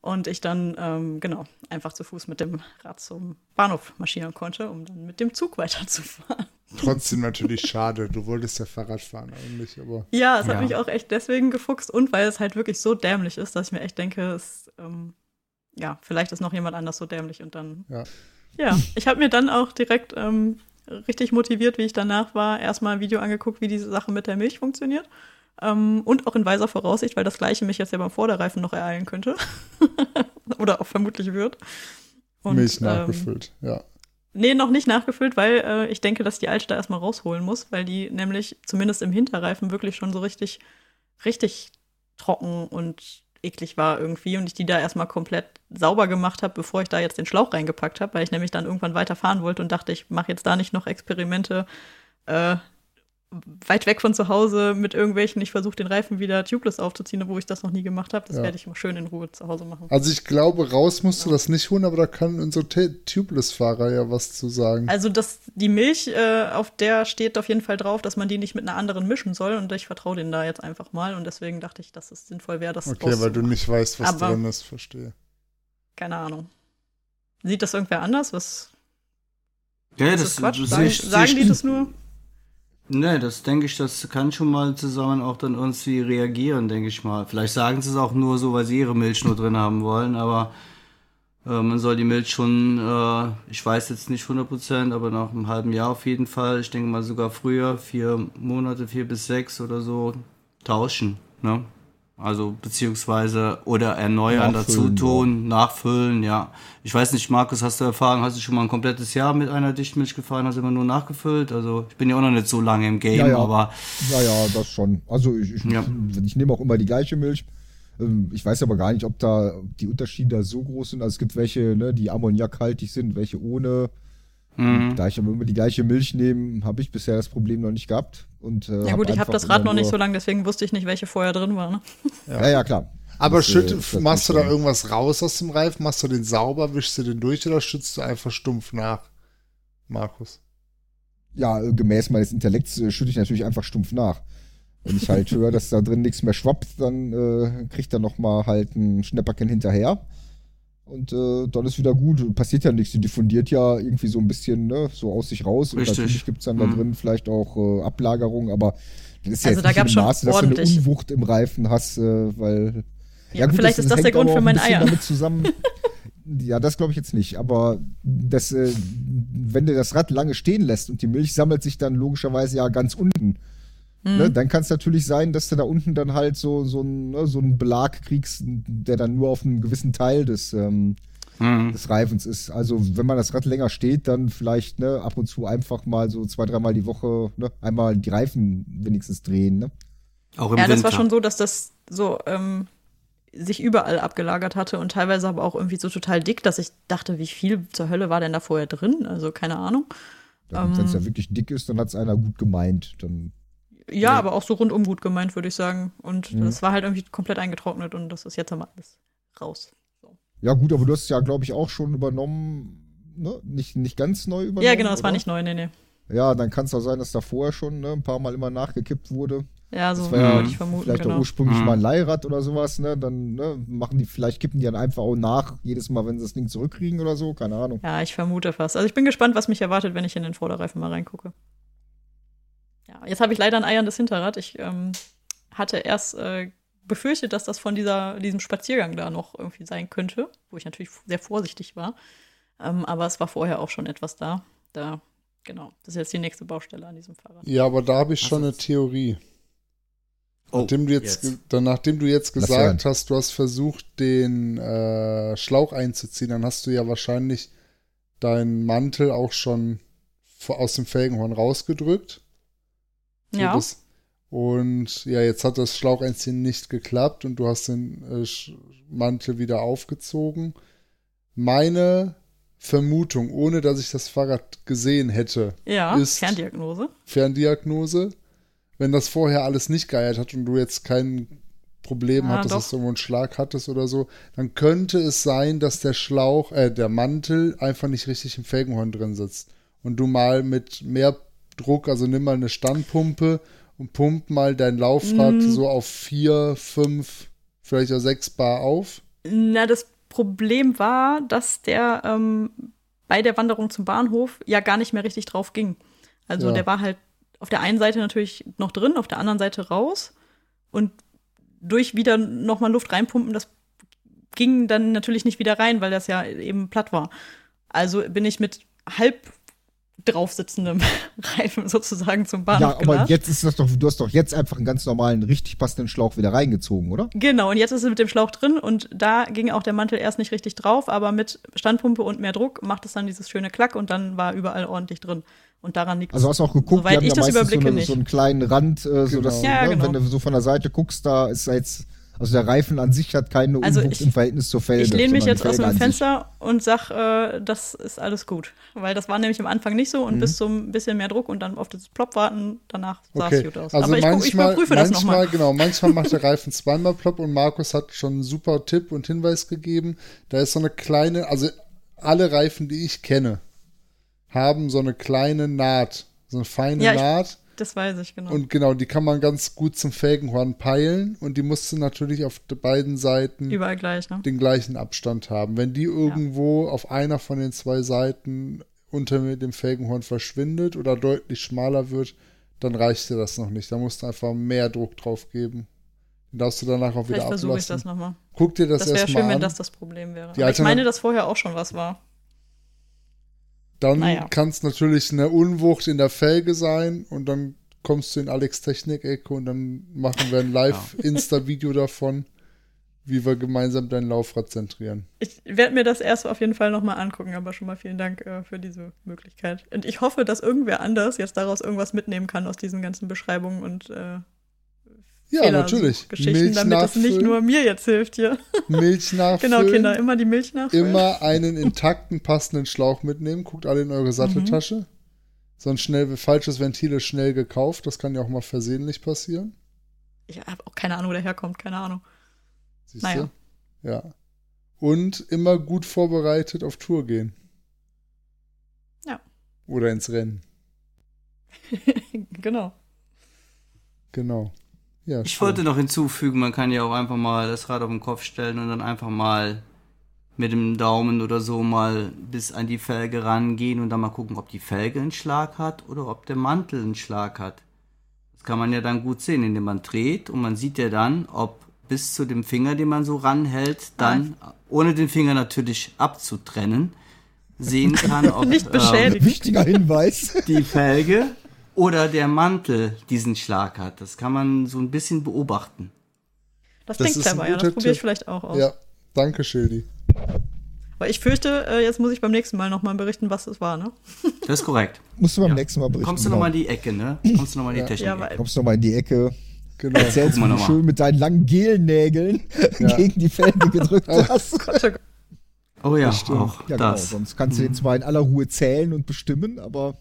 Und ich dann, ähm, genau, einfach zu Fuß mit dem Rad zum Bahnhof marschieren konnte, um dann mit dem Zug [laughs] weiterzufahren. Trotzdem natürlich schade. Du wolltest ja Fahrrad fahren eigentlich, aber Ja, es hat Ja. mich auch echt deswegen gefuchst und weil es halt wirklich so dämlich ist, dass ich mir echt denke, es, ähm, ja, vielleicht ist noch jemand anders so dämlich und dann. Ja. Ja, ich habe mir dann auch direkt ähm, richtig motiviert, wie ich danach war, erstmal ein Video angeguckt, wie diese Sache mit der Milch funktioniert. Ähm, und auch in weiser Voraussicht, weil das Gleiche mich jetzt ja beim Vorderreifen noch ereilen könnte. [laughs] Oder auch vermutlich wird. Und, Milch ähm, nachgefüllt. Ja. Nee, noch nicht nachgefüllt, weil äh, ich denke, dass die Alte da erstmal rausholen muss, weil die nämlich zumindest im Hinterreifen wirklich schon so richtig, richtig trocken und eklig war irgendwie und ich die da erstmal komplett sauber gemacht habe, bevor ich da jetzt den Schlauch reingepackt habe, weil ich nämlich dann irgendwann weiterfahren wollte und dachte, ich mache jetzt da nicht noch Experimente, äh, weit weg von zu Hause mit irgendwelchen, ich versuche den Reifen wieder tubeless aufzuziehen, wo ich das noch nie gemacht habe. Das Ja. werde ich mal schön in Ruhe zu Hause machen. Also ich glaube, raus musst du das nicht holen, aber da kann unser Tubeless-Fahrer ja was zu sagen. Also das, die Milch, äh, auf der steht auf jeden Fall drauf, dass man die nicht mit einer anderen mischen soll und ich vertraue denen da jetzt einfach mal und deswegen dachte ich, dass es sinnvoll wäre, das Okay, weil du nicht weißt, was Aber- drin ist, verstehe. Keine Ahnung. Sieht das irgendwer anders? Was Ja, ist das, das Quatsch? das Sagen, sehe ich- sagen die das nur? Ne, das denke ich, das kann schon mal zusammen auch dann irgendwie reagieren, denke ich mal. Vielleicht sagen sie es auch nur so, weil sie ihre Milch nur drin haben wollen, aber äh, man soll die Milch schon, äh, ich weiß jetzt nicht 100%, aber nach einem halben Jahr auf jeden Fall, ich denke mal sogar früher, vier Monate, vier bis sechs oder so, tauschen, ne? Also beziehungsweise oder erneuern, dazu tun, nachfüllen, ja. Ich weiß nicht, Markus, hast du Erfahrung, hast du schon mal ein komplettes Jahr mit einer Dichtmilch gefahren, hast immer nur nachgefüllt? Also ich bin ja auch noch nicht so lange im Game, Ja, ja. aber Ja, ja, das schon. Also ich, ich, Ja. ich nehme auch immer die gleiche Milch. Ähm, Ich weiß aber gar nicht, ob da die Unterschiede da so groß sind. Also es gibt welche, ne, die ammoniakhaltig sind, welche ohne. Mhm. Da ich aber immer die gleiche Milch nehme, habe ich bisher das Problem noch nicht gehabt. Und, äh, Ja gut, ich habe das Rad noch nicht so lange, deswegen wusste ich nicht, welche vorher drin war. Ne? Ja, ja, klar. Aber Das, äh, schütt, natürlich machst du da irgendwas raus aus dem Reifen? Machst du den sauber, wischst du den durch oder schützt du einfach stumpf nach? Markus. Ja, äh, gemäß meines Intellekts äh, schütte ich natürlich einfach stumpf nach. Wenn ich halt [laughs] höre, dass da drin nichts mehr schwappt, dann äh, kriegt er noch mal halt ein Schnäpperchen hinterher. Und äh, dann ist wieder gut. Passiert ja nichts. Die diffundiert ja irgendwie so ein bisschen ne, so aus sich raus. Richtig. Und natürlich gibt's dann da Mhm. drin vielleicht auch äh, Ablagerung, aber das ist ja Also jetzt da nicht im schon Maße, dass du eine Unwucht im Reifen hast, äh, weil. Ja, vielleicht ist das der hängt Grund für mein Eier. Damit zusammen. [laughs] Ja, das glaube ich jetzt nicht. Aber das, äh, wenn du das Rad lange stehen lässt und die Milch sammelt sich dann logischerweise ja ganz unten, Mhm. ne, dann kann es natürlich sein, dass du da unten dann halt so, so, ein, ne, so einen Belag kriegst, der dann nur auf einem gewissen Teil des, ähm, Mhm. des Reifens ist. Also wenn man das Rad länger steht, dann vielleicht ne, ab und zu einfach mal so zwei, dreimal die Woche ne, einmal die Reifen wenigstens drehen. Ne? auch im Ja, das Winter. war schon so, dass das so ähm, sich überall abgelagert hatte und teilweise aber auch irgendwie so total dick, dass ich dachte, wie viel zur Hölle war denn da vorher drin? Also keine Ahnung. Wenn es Ähm. ja wirklich dick ist, dann hat es einer gut gemeint. Dann Ja, aber auch so rundum gut gemeint, würde ich sagen. Und Mhm. das war halt irgendwie komplett eingetrocknet und das ist jetzt einmal alles raus. So. Ja, gut, aber du hast es ja, glaube ich, auch schon übernommen, ne? Nicht, nicht ganz neu übernommen. Ja, genau, das war nicht neu, nee, nee. Ja, dann kann es auch sein, dass da vorher schon ne, ein paar Mal immer nachgekippt wurde. Ja, so Das war ja würde ich vermuten, vielleicht auch genau. ursprünglich Mhm. mal ein Leihrad oder sowas, ne? Dann ne, machen die, vielleicht kippen die dann einfach auch nach, jedes Mal, wenn sie das Ding zurückkriegen oder so, keine Ahnung. Ja, ich vermute fast. Also ich bin gespannt, was mich erwartet, wenn ich in den Vorderreifen mal reingucke. Ja, jetzt habe ich leider ein eierndes Hinterrad. Ich ähm, hatte erst äh, befürchtet, dass das von dieser, diesem Spaziergang da noch irgendwie sein könnte, wo ich natürlich sehr vorsichtig war. Ähm, aber es war vorher auch schon etwas da. Da, genau. Das ist jetzt die nächste Baustelle an diesem Fahrrad. Ja, aber da habe ich schon Also- eine Theorie. Oh, nachdem, du jetzt, jetzt. dann, nachdem du jetzt gesagt hast, du hast versucht, den äh, Schlauch einzuziehen, dann hast du ja wahrscheinlich deinen Mantel auch schon aus dem Felgenhorn rausgedrückt. Ja. das- und ja, jetzt hat das Schlaucheinziehen nicht geklappt und du hast den äh, Mantel wieder aufgezogen. Meine Vermutung, ohne dass ich das Fahrrad gesehen hätte, Ja, Ist- Ferndiagnose. Ferndiagnose, wenn das vorher alles nicht geeilt hat und du jetzt kein Problem Ah, hattest, doch. dass du irgendwo einen Schlag hattest oder so, dann könnte es sein, dass der Schlauch, äh, der Mantel einfach nicht richtig im Felgenhorn drin sitzt. Und du mal mit mehr Druck, also nimm mal eine Standpumpe und pump mal dein Laufrad Mm. so auf vier, fünf, vielleicht auch sechs Bar auf. Na, das Problem war, dass der ähm, bei der Wanderung zum Bahnhof ja gar nicht mehr richtig drauf ging. Also Ja. der war halt auf der einen Seite natürlich noch drin, auf der anderen Seite raus. Und durch wieder nochmal Luft reinpumpen, das ging dann natürlich nicht wieder rein, weil das ja eben platt war. Also bin ich mit halb draufsitzendem [laughs] Reifen sozusagen zum Ja, Bahnhof aber gelatscht. jetzt ist das doch, du hast doch jetzt einfach einen ganz normalen, richtig passenden Schlauch wieder reingezogen, oder? Genau, und jetzt ist es mit dem Schlauch drin und da ging auch der Mantel erst nicht richtig drauf, aber mit Standpumpe und mehr Druck macht es dann dieses schöne Klack und dann war überall ordentlich drin. Und daran liegt Also hast du auch geguckt, Soweit die ich haben ja das meistens so, eine, nicht. so einen kleinen Rand, äh, so Genau. dass, Ja, ne, genau. wenn du so von der Seite guckst, da ist jetzt, also der Reifen an sich hat keine Also Unwucht ich- im Verhältnis zur Felge. Ich lehne mich jetzt aus dem. Fenster und sag, äh, das ist alles gut. Weil das war nämlich am Anfang nicht Mhm. so und bis zum bisschen mehr Druck und dann auf das Plop warten, danach sah es Okay, gut aus. also Aber ich, gu- ich manchmal, überprüfe das manchmal, nochmal. genau, manchmal macht der [laughs] Reifen zweimal plopp und Markus hat schon einen super Tipp und Hinweis gegeben. Da ist so eine kleine, also alle Reifen, die ich kenne, haben so eine kleine Naht, so eine feine Ja, Naht. Das weiß ich, genau. Und genau, die kann man ganz gut zum Felgenhorn peilen und die musst du natürlich auf de- beiden Seiten Überall gleich, ne? den gleichen Abstand haben. Wenn die irgendwo auf einer von den zwei Seiten unter dem Felgenhorn verschwindet oder deutlich schmaler wird, dann reicht dir das noch nicht. Da musst du einfach mehr Druck drauf geben. Den darfst du danach auch wieder Vielleicht versuche ich das ablassen. nochmal. Guck dir das, Das wäre erstmal schön, wenn an. das das Problem wäre. Ich meine, dass vorher auch schon was war. Dann Naja. kann es natürlich eine Unwucht in der Felge sein und dann kommst du in Alex Technik-Ecke und dann machen wir ein Live-Insta-Video davon, wie wir gemeinsam dein Laufrad zentrieren. Ich werde mir das erst auf jeden Fall nochmal angucken, aber schon mal vielen Dank äh, für diese Möglichkeit. Und ich hoffe, dass irgendwer anders jetzt daraus irgendwas mitnehmen kann aus diesen ganzen Beschreibungen und äh, Ja, natürlich. Geschichten, damit es nicht nur mir jetzt hilft hier. Milch [laughs] nachfüllen. Genau, Kinder, immer die Milch nachfüllen. immer einen intakten, passenden Schlauch mitnehmen. Guckt alle in eure Mhm. Satteltasche. Sonst schnell, falsches Ventil ist schnell gekauft. Das kann ja auch mal versehentlich passieren. Ich habe auch keine Ahnung, wo der herkommt, keine Ahnung. Siehst Naja. du? Ja. Und immer gut vorbereitet auf Tour gehen. Ja. Oder ins Rennen. [laughs] genau. Genau. Ja, Ich wollte noch hinzufügen, man kann ja auch einfach mal das Rad auf den Kopf stellen und dann einfach mal mit dem Daumen oder so mal bis an die Felge rangehen und dann mal gucken, ob die Felge einen Schlag hat oder ob der Mantel einen Schlag hat. Das kann man ja dann gut sehen, indem man dreht und man sieht ja dann, ob bis zu dem Finger, den man so ranhält, dann, ohne den Finger natürlich abzutrennen, sehen [laughs] kann, ob Nicht ähm, beschädigen. Wichtiger Hinweis. die Felge oder der Mantel diesen Schlag hat. Das kann man so ein bisschen beobachten. Das, Das klingt clever, ja. Das probiere ich vielleicht auch aus. Ja, danke, Schildi. Aber ich fürchte, äh, jetzt muss ich beim nächsten Mal nochmal berichten, was es war, ne? [laughs] Das ist korrekt. Musst du beim Ja. nächsten Mal berichten. Kommst du genau. nochmal in die Ecke, ne? Kommst du nochmal in die Ja. Technik. Ja, weil. Kommst du nochmal in die Ecke. Genau. Erzählst, du noch mal. schön mit deinen langen Gelnägeln [laughs] Ja. gegen die Felge gedrückt [laughs] hast. Gott, oh oh ja, stimmt. auch Ja, genau. das. Sonst kannst du den zwar in aller Ruhe zählen und bestimmen, aber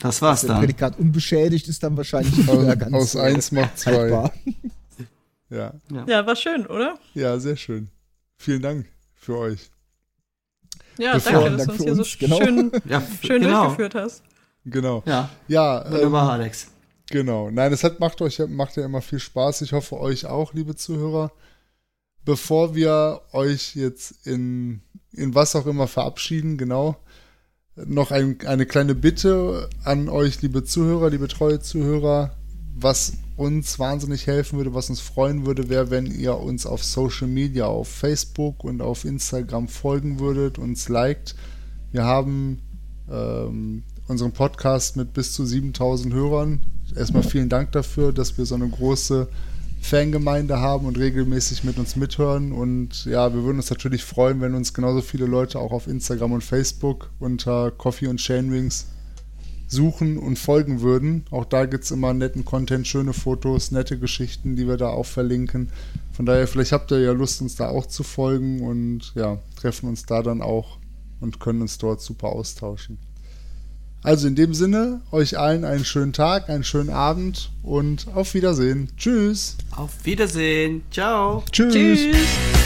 Das war's der dann. Prädikat unbeschädigt ist dann wahrscheinlich Aus, ganz aus äh, eins macht [laughs] zwei. haltbar. Ja. Ja, war schön, oder? ja, sehr schön. Vielen Dank für euch. Ja, Bevor- danke, dass Dank du uns hier so uns, genau. schön, [laughs] Ja, schön genau. durchgeführt hast. Genau. Ja, Ja, wunderbar, ähm, Alex. Genau. Nein, es hat, macht euch macht ja immer viel Spaß. Ich hoffe euch auch, liebe Zuhörer. Bevor wir euch jetzt in, in was auch immer verabschieden, genau, noch ein, eine kleine Bitte an euch, liebe Zuhörer, liebe treue Zuhörer. Was uns wahnsinnig helfen würde, was uns freuen würde, wäre, wenn ihr uns auf Social Media, auf Facebook und auf Instagram folgen würdet, uns liked. Wir haben ähm, unseren Podcast mit bis zu 7000 Hörern. Erstmal vielen Dank dafür, dass wir so eine große Fangemeinde haben und regelmäßig mit uns mithören. Und ja, wir würden uns natürlich freuen, wenn uns genauso viele Leute auch auf Instagram und Facebook unter Coffee und Chainwings suchen und folgen würden. Auch da gibt es immer netten Content, schöne Fotos, nette Geschichten, die wir da auch verlinken. Von daher, vielleicht habt ihr ja Lust, uns da auch zu folgen und ja, treffen uns da dann auch und können uns dort super austauschen. Also in dem Sinne, euch allen einen schönen Tag, einen schönen Abend und auf Wiedersehen. Tschüss. Auf Wiedersehen. Ciao. Tschüss. Tschüss.